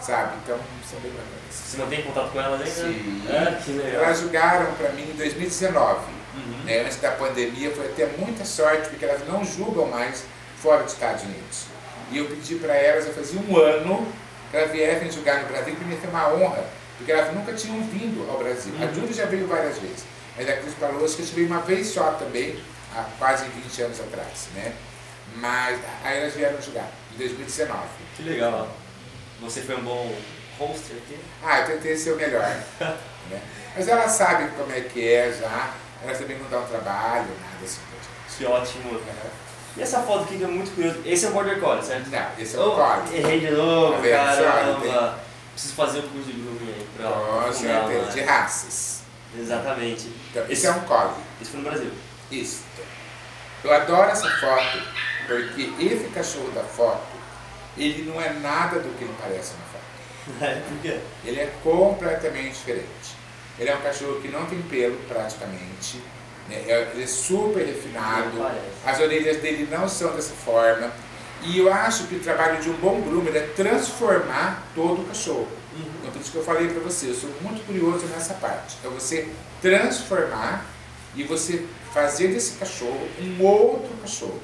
sabe? Então, são bem bacanas. Você mantém contato com elas ainda? Sim. É, que legal. Elas julgaram para mim em 2019 Uhum. Né? Antes da pandemia foi até muita sorte, porque elas não julgam mais fora dos Estados Unidos. E eu pedi para elas, eu fazia um ano, que elas viessem julgar no Brasil, que me foi uma honra, porque elas nunca tinham vindo ao Brasil. Uhum. A Júlia já veio várias vezes, mas a Cris Palos que eu tive uma vez só também, há quase 20 anos atrás. Né? Mas aí elas vieram julgar, em 2019. Que legal. Você foi um bom hoster aqui? Ah, eu tentei ser o melhor. [laughs] né? Mas elas sabem como é que é já. Elas também não dão trabalho, nada assim. Que ótimo. E essa foto aqui que é muito curiosa. Esse é o Border Collie, certo? Não, esse é o oh, Collie. Errei de novo, tá caramba. Preciso fazer um curso de grooming aí pra Com certeza, de raças. Exatamente. Então, esse, esse é um Collie. Esse foi no Brasil. Isso. Eu adoro essa foto, porque esse cachorro da foto, ele não é nada do que ele parece na foto. [laughs] É, por quê? Ele é completamente diferente. Ele é um cachorro que não tem pelo praticamente. Né? É, ele é super refinado. As orelhas dele não são dessa forma. E eu acho que o trabalho de um bom groomer é transformar todo o cachorro. Uhum. Então, por isso que eu falei para você, eu sou muito curioso nessa parte. É você transformar e você fazer desse cachorro um outro cachorro.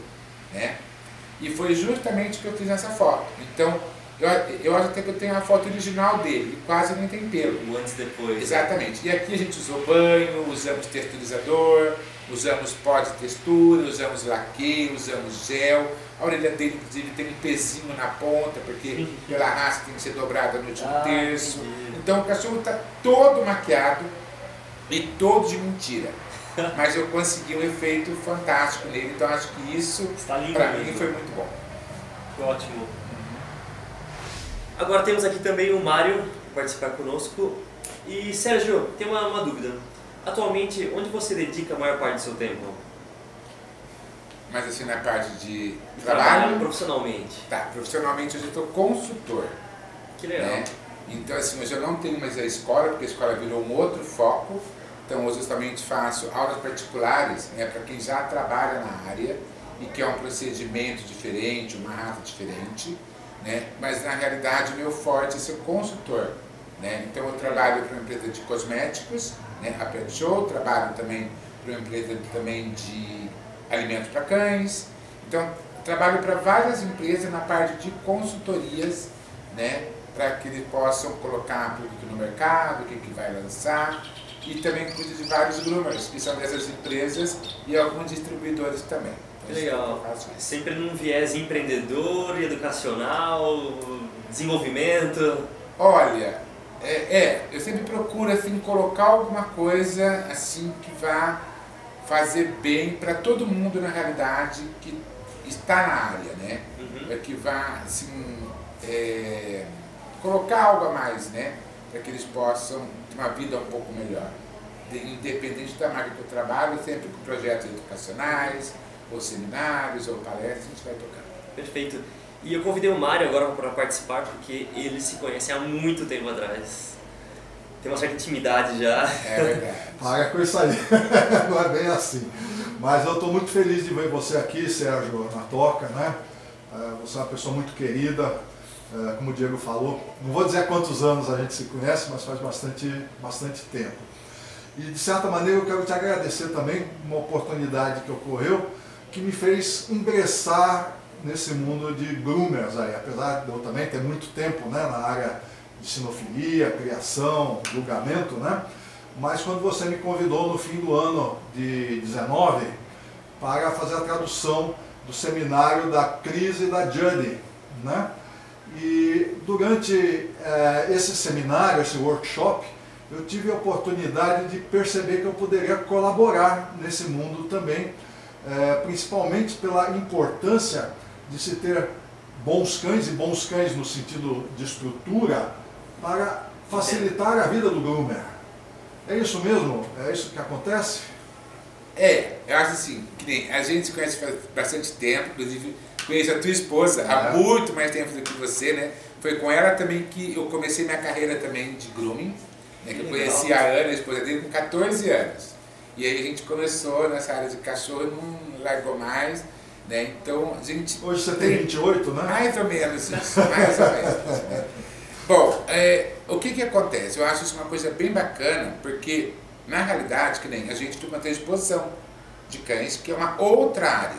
Né? E foi justamente o que eu fiz nessa foto. Então, eu, eu acho até que eu tenho a foto original dele, quase nem tem pelo. O antes e depois. Exatamente. E aqui a gente usou banho, usamos texturizador, usamos pó de textura, usamos laque, usamos gel. A orelha dele, inclusive, tem um pezinho na ponta, porque pela raça tem que ser dobrada no último ah, terço. Entendi. Então o cachorro está todo maquiado e todo de mentira. Mas eu consegui um efeito fantástico nele, então acho que isso, para mim, foi muito bom. Ótimo. Agora temos aqui também o Mário participar conosco. E Sérgio, tem uma, uma dúvida. Atualmente, onde você dedica a maior parte do seu tempo? Mas assim, na parte de trabalho? Trabalho profissionalmente. Tá, profissionalmente hoje eu estou consultor. Que legal. Né? Então assim, hoje eu não tenho mais a escola, porque a escola virou um outro foco. Então hoje eu somente faço aulas particulares né, para quem já trabalha na área e que é um procedimento diferente, uma raça diferente né? mas na realidade meu forte é ser consultor. Né? Então eu trabalho para uma empresa de cosméticos, né? a Pet Show, trabalho também para uma empresa também de alimentos para cães. Então trabalho para várias empresas na parte de consultorias, né? para que eles possam colocar produto no mercado, o que, que vai lançar. E também cuido de vários groomers, que são dessas empresas e alguns distribuidores também. Legal. Sempre num viés empreendedor, educacional, desenvolvimento. Olha, é, é, eu sempre procuro assim colocar alguma coisa assim que vá fazer bem para todo mundo na realidade que está na área, né? Uhum. É que vá assim é, colocar algo a mais, né? Para que eles possam uma vida um pouco melhor. De, independente da marca que eu trabalho, sempre com projetos educacionais, ou seminários, ou palestras, a gente vai tocar. Perfeito. E eu convidei o Mário agora para participar porque eles se conhecem há muito tempo atrás. Tem uma certa intimidade já. É [laughs] verdade. Paga com isso aí. [laughs] Não é bem assim. Mas eu estou muito feliz de ver você aqui, Sérgio, na toca, né? É, você é uma pessoa muito querida, é, como o Diego falou. Não vou dizer quantos anos a gente se conhece, mas faz bastante, bastante tempo. E de certa maneira eu quero te agradecer também uma oportunidade que ocorreu que me fez ingressar nesse mundo de groomers aí, apesar de eu também ter muito tempo né, na área de sinofilia, criação, julgamento, né? Mas quando você me convidou no fim do ano de 19 para fazer a tradução do seminário da crise da Judy, né? E durante é, esse seminário, esse workshop, eu tive a oportunidade de perceber que eu poderia colaborar nesse mundo também, é, principalmente pela importância de se ter bons cães, e bons cães no sentido de estrutura, para facilitar a vida do groomer. É isso mesmo? É isso que acontece? É, eu acho assim, que nem a gente se conhece faz bastante tempo, inclusive conheço a tua esposa é. há muito mais tempo do que você, né? Foi com ela também que eu comecei minha carreira também de grooming, né? Que eu conheci a Ana, a esposa dele, com 14 anos. E aí a gente começou nessa área de cachorro, não largou mais. Né? Então, a gente. Hoje você tem 28, né? Mais ou menos isso, mais ou menos. Né? Bom, é, o que que acontece? Eu acho isso uma coisa bem bacana, porque na realidade, que nem a gente tem uma exposição de cães, que é uma outra área,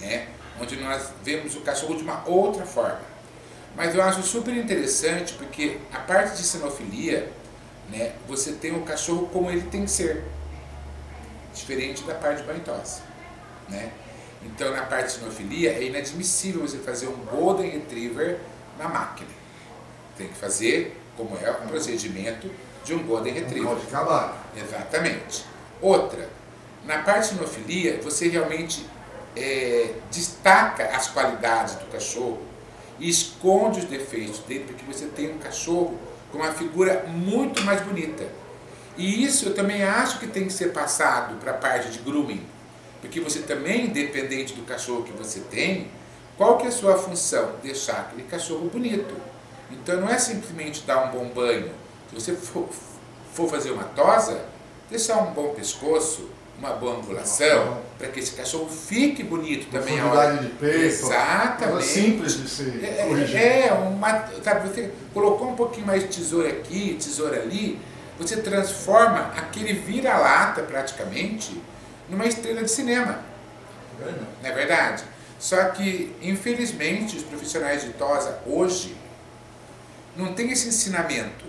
né? Onde nós vemos o cachorro de uma outra forma. Mas eu acho super interessante porque a parte de sinofilia, né, você tem o cachorro como ele tem que ser, diferente da parte de né? Então, na parte de sinofilia, é inadmissível você fazer um Golden Retriever na máquina. Tem que fazer como é o procedimento de um Golden Retriever. Um de cavalo. Exatamente. Outra, na parte de sinofilia, você realmente é, destaca as qualidades do cachorro e esconde os defeitos dele, porque você tem um cachorro com uma figura muito mais bonita. E isso eu também acho que tem que ser passado para a parte de grooming porque você também, independente do cachorro que você tem, qual que é a sua função? Deixar aquele cachorro bonito. Então não é simplesmente dar um bom banho. Se você for, for fazer uma tosa, deixar um bom pescoço, uma boa angulação, para que esse cachorro fique bonito também. Hora... de peito. Exatamente. simples de ser é, é, uma, sabe, você colocou um pouquinho mais de tesoura aqui, tesoura ali, você transforma aquele vira-lata praticamente numa estrela de cinema. Não é verdade? Só que, infelizmente, os profissionais de tosa hoje não têm esse ensinamento,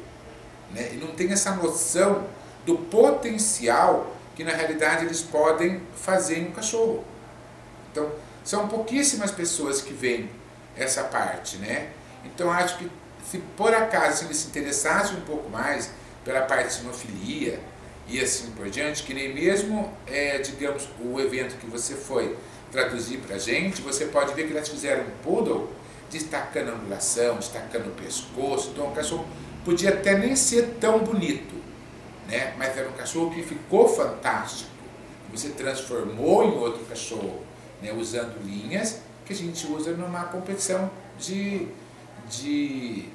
né? e não têm essa noção do potencial que na realidade eles podem fazer em um cachorro. Então, são pouquíssimas pessoas que veem essa parte, né? Então, acho que se por acaso eles se interessassem um pouco mais pela parte de sinofilia, e assim por diante, que nem mesmo, é, digamos, o evento que você foi traduzir para a gente, você pode ver que elas fizeram um poodle destacando a angulação, destacando o pescoço, então o cachorro podia até nem ser tão bonito, né? mas era um cachorro que ficou fantástico. Você transformou em outro cachorro, né? usando linhas que a gente usa numa competição de, de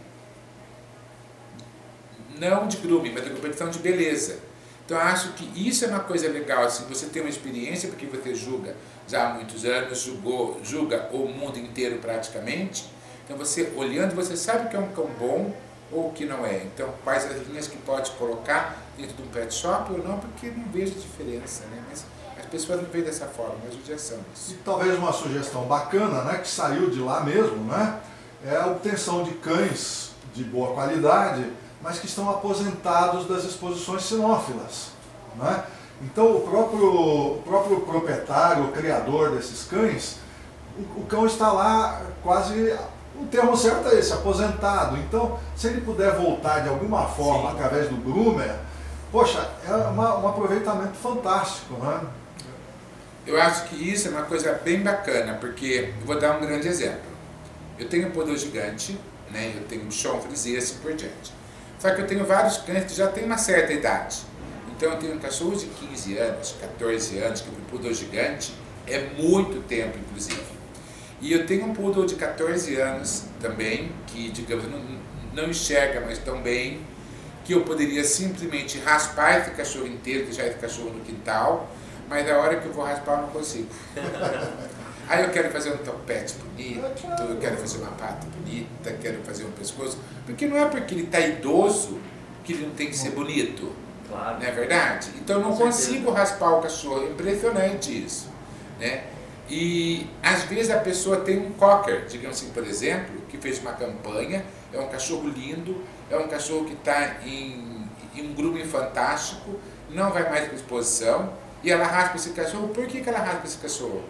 não de grooming, mas de competição de beleza. Então acho que isso é uma coisa legal, assim, você tem uma experiência, porque você julga já há muitos anos, julgou, julga o mundo inteiro praticamente, então você olhando, você sabe que é um cão bom ou que não é. Então quais as linhas que pode colocar dentro de um pet shop ou não, porque não vejo diferença, né? Mas as pessoas não veem dessa forma, mas judiação isso. E talvez uma sugestão bacana, né, que saiu de lá mesmo, né, é a obtenção de cães de boa qualidade, mas que estão aposentados das exposições sinófilas. Né? Então o próprio, o próprio proprietário, o criador desses cães, o, o cão está lá quase o termo certo é esse, aposentado. Então, se ele puder voltar de alguma forma Sim. através do groomer, poxa, é uma, um aproveitamento fantástico, né? Eu acho que isso é uma coisa bem bacana, porque eu vou dar um grande exemplo. Eu tenho um poder gigante, né? eu tenho um chão frisê assim por diante. Só que eu tenho vários cães que já têm uma certa idade. Então eu tenho um cachorro de 15 anos, 14 anos, que é um poodle gigante, é muito tempo, inclusive. E eu tenho um poodle de 14 anos também, que, digamos, não, não enxerga mais tão bem, que eu poderia simplesmente raspar esse cachorro inteiro, deixar esse cachorro no quintal, mas na hora que eu vou raspar eu não consigo. [laughs] Aí eu quero fazer um topete bonito, eu quero fazer uma pata bonita, quero fazer um pescoço, porque não é porque ele está idoso que ele não tem que ser bonito. Claro. Não é verdade? Então eu não consigo raspar o cachorro, é impressionante isso. Né? E às vezes a pessoa tem um cocker, digamos assim, por exemplo, que fez uma campanha, é um cachorro lindo, é um cachorro que está em, em, um grupo fantástico, não vai mais para exposição, e ela raspa esse cachorro. Por que, que ela raspa esse cachorro?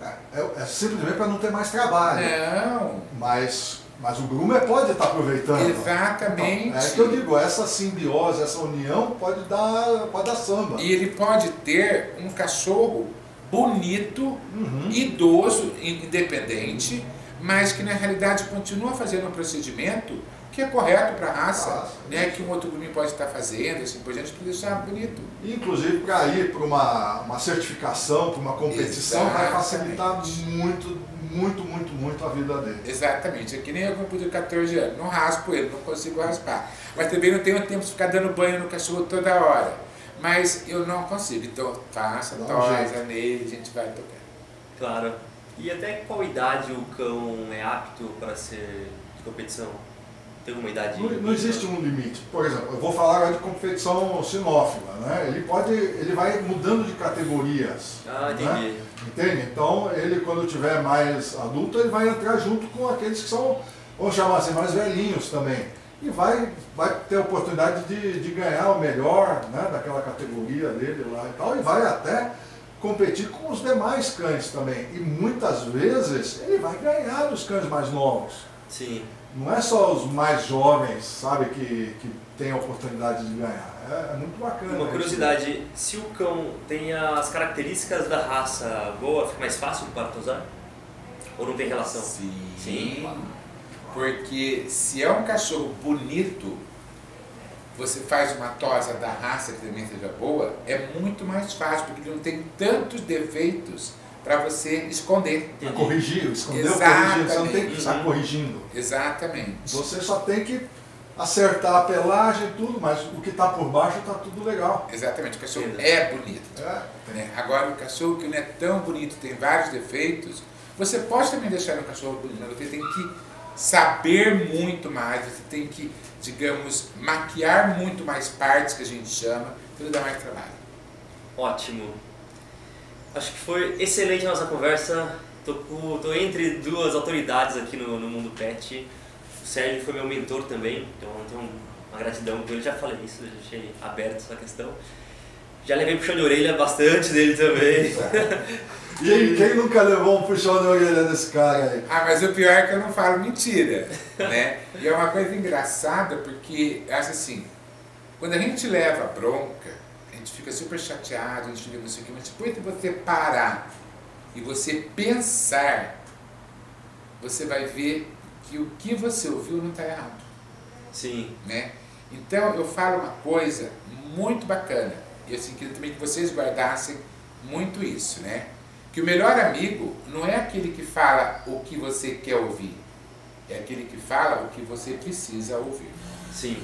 É, é, é simplesmente para não ter mais trabalho. Não. Mas, mas o groomer pode estar aproveitando. Exatamente. Então, é que eu digo, essa simbiose, essa união pode dar, pode dar samba. E ele pode ter um cachorro bonito, uhum. idoso, independente, mas que na realidade continua fazendo um procedimento que é correto para a raça, né, que um outro grupo pode estar fazendo, assim por diante, para deixar bonito. Inclusive para ir para uma, uma certificação, para uma competição, Exatamente. vai facilitar muito, muito, muito, muito a vida dele. Exatamente. É que nem eu com de 14 anos, não raspo ele, não consigo raspar. Mas também não tenho tempo de ficar dando banho no cachorro toda hora. Mas eu não consigo. Então, faça, tosa nele, a gente vai tocar. Claro. E até qual idade o cão é apto para ser de competição? Tem uma idade? Não, não, existe um limite. Por exemplo, eu vou falar agora de competição sinófila, né? Ele pode, ele vai mudando de categorias. Ah, entendi. Né? Entende? Então, ele quando tiver mais adulto, ele vai entrar junto com aqueles que são, vamos chamar assim, mais velhinhos também e vai, vai ter a oportunidade de, de ganhar o melhor né, daquela categoria dele lá e tal, e vai até competir com os demais cães também. E muitas vezes ele vai ganhar dos cães mais novos. Sim. Não é só os mais jovens, sabe, que, que tem a oportunidade de ganhar. É, é muito bacana. Uma curiosidade, se o cão tem as características da raça boa, fica mais fácil para tosar? Ou não tem relação? Sim. Sim. Porque se é um cachorro bonito, você faz uma tosa da raça que também seja boa, é muito mais fácil, porque ele não tem tantos defeitos para você esconder. Para corrigir, esconder ou corrigir, você não tem que estar corrigindo. Exatamente. Você só tem que acertar a pelagem e tudo, mas o que está por baixo está tudo legal. Exatamente, o cachorro é bonito. É. Né? Agora, o cachorro que não é tão bonito, tem vários defeitos, você pode também deixar um cachorro bonito, mas você tem que saber muito mais, você tem que, digamos, maquiar muito mais partes que a gente chama, tudo dá mais trabalho. Ótimo. Acho que foi excelente a nossa conversa. Tô, tô entre duas autoridades aqui no, no mundo pet. O Sérgio foi meu mentor também, então eu tenho uma gratidão por ele. Já falei isso, já deixei aberto essa questão. Já levei puxão de orelha bastante dele também. [laughs] Quem, quem nunca levou um puxão de orelha desse cara aí? Ah, mas o pior é que eu não falo mentira, né? E é uma coisa engraçada porque, acho assim, quando a gente leva bronca, a gente fica super chateado, a gente fica não sei o que, mas depois de você parar e você pensar, você vai ver que o que você ouviu não está errado. Sim. Né? Então eu falo uma coisa muito bacana, e assim, queria também que vocês guardassem muito isso, né? que o melhor amigo não é aquele que fala o que você quer ouvir, é aquele que fala o que você precisa ouvir. Sim,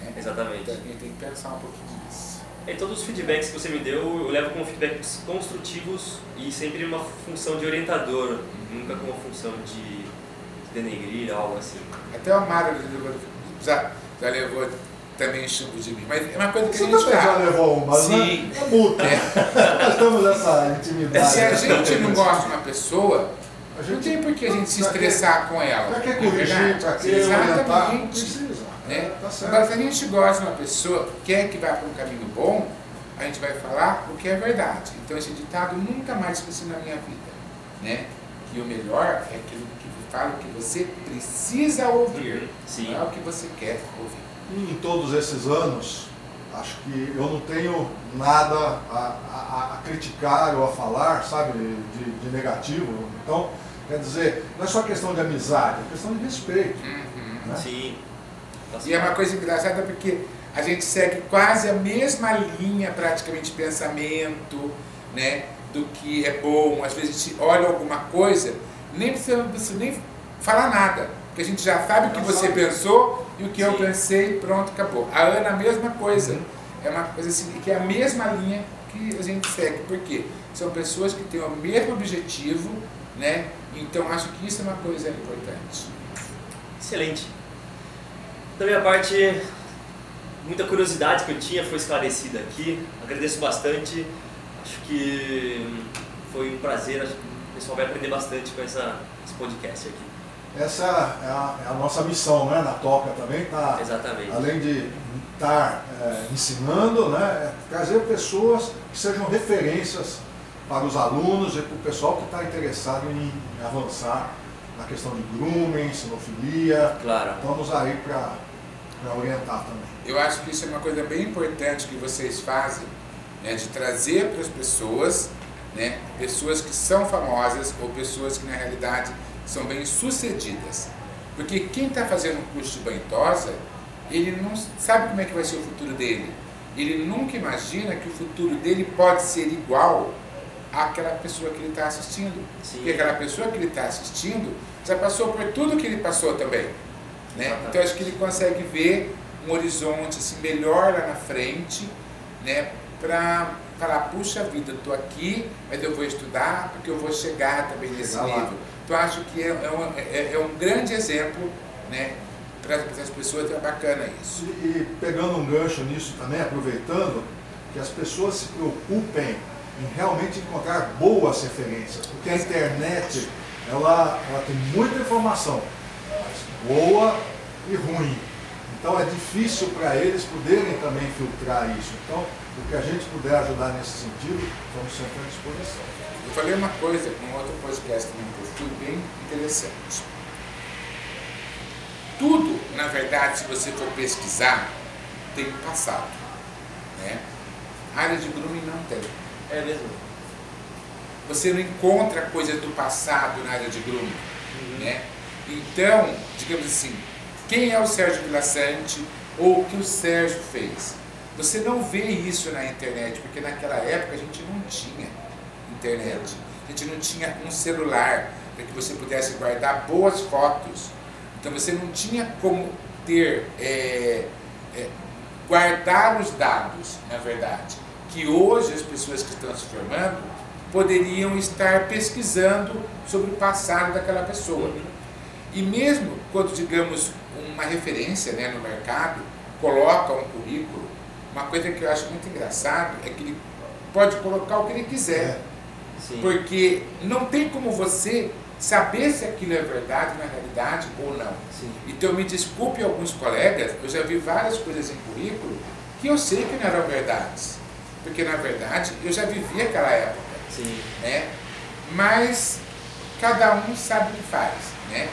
né? exatamente. Então a gente tem que pensar um pouquinho nisso. E todos os feedbacks que você me deu, eu levo como feedbacks construtivos e sempre uma função de orientador, nunca com uma função de denegrir, algo assim. Até o Mário já, já levou também chumbo de mim. Mas é uma coisa que Você a gente já levou uma, Sim. Né? É multa. É. Nós temos essa intimidade. Se a gente não gosta de uma pessoa, gente, não tem por que a gente se estressar com ela. Para que corrigir, para que Exatamente. Né? Tá Agora, se a gente gosta de uma pessoa, quer que vá para um caminho bom, a gente vai falar o que é verdade. Então esse ditado nunca mais esqueci na minha vida, né? Que o melhor é aquilo que fala o que você precisa ouvir, Sim. não é o que você quer ouvir. Em todos esses anos, acho que eu não tenho nada a, a, a criticar ou a falar, sabe, de, de, negativo. Então, quer dizer, não é só questão de amizade, é questão de respeito. Uhum. Né? Sim. E é uma coisa engraçada porque a gente segue quase a mesma linha praticamente de pensamento, né? Do que é bom. Às vezes a gente olha alguma coisa, nem precisa, precisa nem falar nada. Porque a gente já sabe o que você pensou e o que eu Sim. pensei, pronto, acabou. A Ana, a mesma coisa. Uhum. É uma coisa assim, que é a mesma linha que a gente segue. Por quê? São pessoas que têm o mesmo objetivo, né? Então acho que isso é uma coisa importante. Excelente. Da minha parte, muita curiosidade que eu tinha foi esclarecida aqui. Agradeço bastante. Acho que foi um prazer. Acho que o pessoal vai aprender bastante com essa, esse podcast aqui. Essa é a, é a nossa missão, né, na Toca também, tá? Exatamente. Além de estar é, ensinando, né, é trazer pessoas que sejam referências para os alunos e para o pessoal que está interessado em avançar na questão de grooming, sinofilia. Claro. Estamos aí para orientar também. Eu acho que isso é uma coisa bem importante que vocês fazem, né, de trazer para as pessoas, né, pessoas que são famosas ou pessoas que na realidade são bem sucedidas. Porque quem está fazendo um curso de banho tosa, ele não sabe como é que vai ser o futuro dele. Ele nunca imagina que o futuro dele pode ser igual àquela pessoa que ele está assistindo. Sim. Porque aquela pessoa que ele está assistindo já passou por tudo que ele passou também. Né? Então acho que ele consegue ver um horizonte assim, melhor lá na frente, né? para falar, puxa vida, eu estou aqui, mas eu vou estudar porque eu vou chegar também nesse nível. Então acho que é, é um, é- é um grande exemplo né? para as pessoas, é bacana isso. E, e pegando um gancho nisso também, aproveitando, que as pessoas se preocupem em realmente encontrar boas referências, porque a internet ela, ela tem muita informação, mas boa e ruim. Então é difícil para eles poderem também filtrar isso. Então, o que a gente puder ajudar nesse sentido, estamos sempre à disposição. Eu falei uma coisa num outro podcast que eu fui bem interessante. Tudo, na verdade, se você for pesquisar, tem um passado. Né? área de grooming não tem. É mesmo? Você não encontra coisas do passado na área de grooming. Né? Então, digamos assim, quem é o Sérgio Vilaçante ou o que o Sérgio fez? Você não vê isso na internet, porque naquela época a gente não tinha internet. A gente não tinha um celular para que você pudesse guardar boas fotos. Então você não tinha como ter, é, é, guardar os dados, na verdade, que hoje as pessoas que estão se formando poderiam estar pesquisando sobre o passado daquela pessoa. E mesmo quando, digamos, uma referência né, no mercado coloca um currículo, uma coisa que eu acho muito engraçado é que ele pode colocar o que ele quiser. Sim. Porque não tem como você saber se aquilo é verdade na realidade ou não. Sim. Então me desculpe alguns colegas, eu já vi várias coisas em currículo que eu sei que não eram verdades. Porque na verdade eu já vivi aquela época, Sim. né? Mas cada um sabe o que faz, né?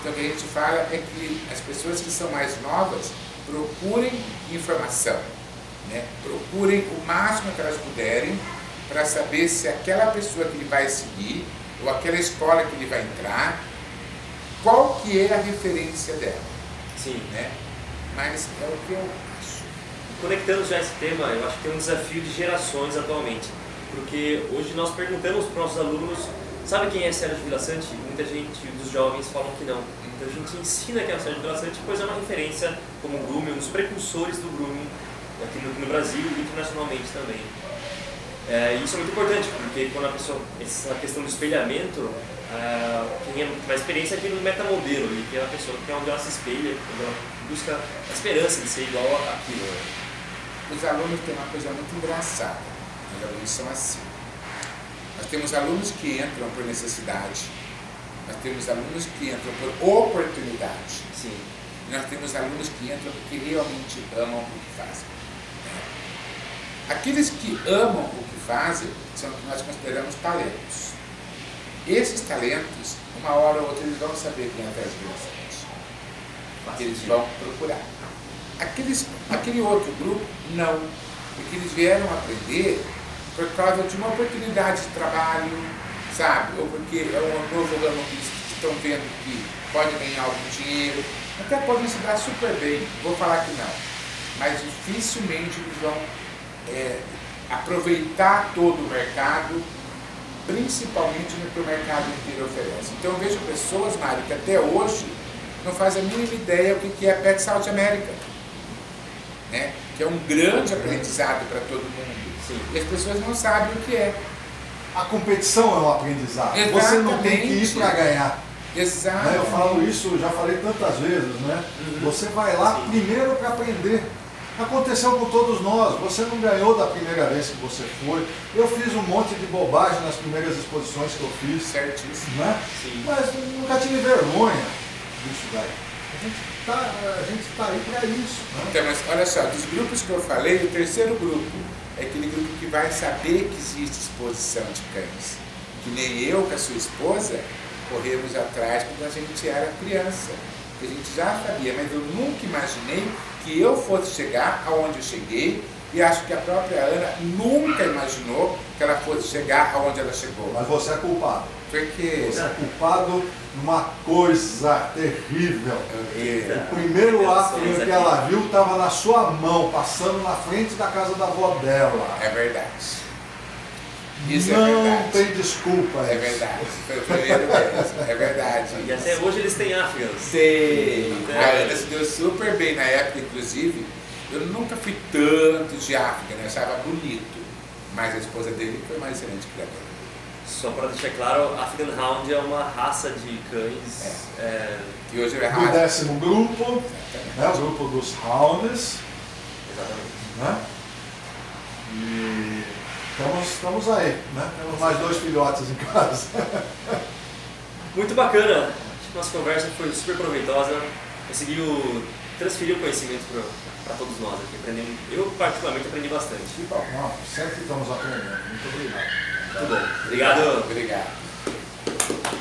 Então o que a gente fala é que as pessoas que são mais novas procurem informação, né? Procurem o máximo que elas puderem para saber se aquela pessoa que ele vai seguir ou aquela escola que ele vai entrar, qual que é a referência dela, Sim. né? Mas é o que eu acho. Conectando já esse tema, eu acho que tem um desafio de gerações atualmente. Porque hoje nós perguntamos para os nossos alunos, sabe quem é Sérgio Vilaçante? Muita gente dos jovens falam que não. Então a gente ensina quem é o Sérgio Vilaçante, pois é uma referência como grooming, um dos precursores do grooming aqui no, no Brasil e internacionalmente também. É, isso é muito importante, porque quando a pessoa, essa questão do espelhamento, ah, quem é mais experiência é no metamodelo, e que é a pessoa que é onde ela se espelha, onde ela busca a esperança de ser igual àquilo. Os alunos têm uma coisa muito engraçada. Os alunos são assim. Nós temos alunos que entram por necessidade, nós temos alunos que entram por oportunidade, Sim. e nós temos alunos que entram porque realmente amam o que fazem. Aqueles que amam o que fazem são o que nós consideramos talentos. Esses talentos, uma hora ou outra, eles vão saber quem é atrás de Eles vão procurar. Aqueles, aquele outro grupo, não. Porque eles vieram aprender por causa de uma oportunidade de trabalho, sabe? Ou porque é um novo ramo que estão vendo que pode ganhar algum dinheiro. Até podem se dar super bem, vou falar que não. Mas dificilmente eles vão é, aproveitar todo o mercado, principalmente no que o mercado inteiro oferece. Então eu vejo pessoas, Mário, que até hoje não fazem a mínima ideia o que é Pet South America. Né? Que é um grande aprendizado para todo mundo. Sim. E as pessoas não sabem o que é. A competição é um aprendizado. Exatamente. Você não tem que ir para ganhar. Exato. Né? Eu falo isso, já falei tantas vezes, né? Uhum. Você vai lá Sim. primeiro para aprender. Aconteceu com todos nós. Você não ganhou da primeira vez que você foi. Eu fiz um monte de bobagem nas primeiras exposições que eu fiz. Certíssimo. Né? Sim. Mas nunca tive vergonha disso daí. A gente está tá aí para isso. Né? Então, mas olha só, dos grupos que eu falei, o terceiro grupo é aquele grupo que vai saber que existe exposição de cães. Que nem eu com a sua esposa corremos atrás quando a gente era criança. Que a gente já sabia, mas eu nunca imaginei que eu fosse chegar aonde eu cheguei e acho que a própria Ana nunca imaginou que ela fosse chegar aonde ela chegou. Mas você é culpado. Porque você é culpado numa coisa terrível. O primeiro ato que ela viu estava na sua mão, passando na frente da casa da avó dela. É verdade. Isso é não é verdade. tem desculpa. É verdade. Foi o primeiro mesmo. É verdade. E até hoje eles têm África. Tem. A Ana se deu super bem na época, inclusive. Eu nunca fui tanto de África, né? achava bonito. Mas a esposa dele foi mais excelente criadora. Só para deixar claro, African Hound é uma raça de cães. É. É... Que hoje é raça. Do décimo grupo, né, o grupo dos Hounds. Exatamente. Né? E estamos, estamos aí, né? Temos mais dois filhotes em casa. [laughs] Muito bacana. Acho que nossa conversa foi super proveitosa. Conseguiu transferir o conhecimento para todos nós aqui. Aprendendo, eu, particularmente, aprendi bastante. Que bom, sempre estamos aprendendo. Muito obrigado. Muito bom. Obrigado. Obrigado.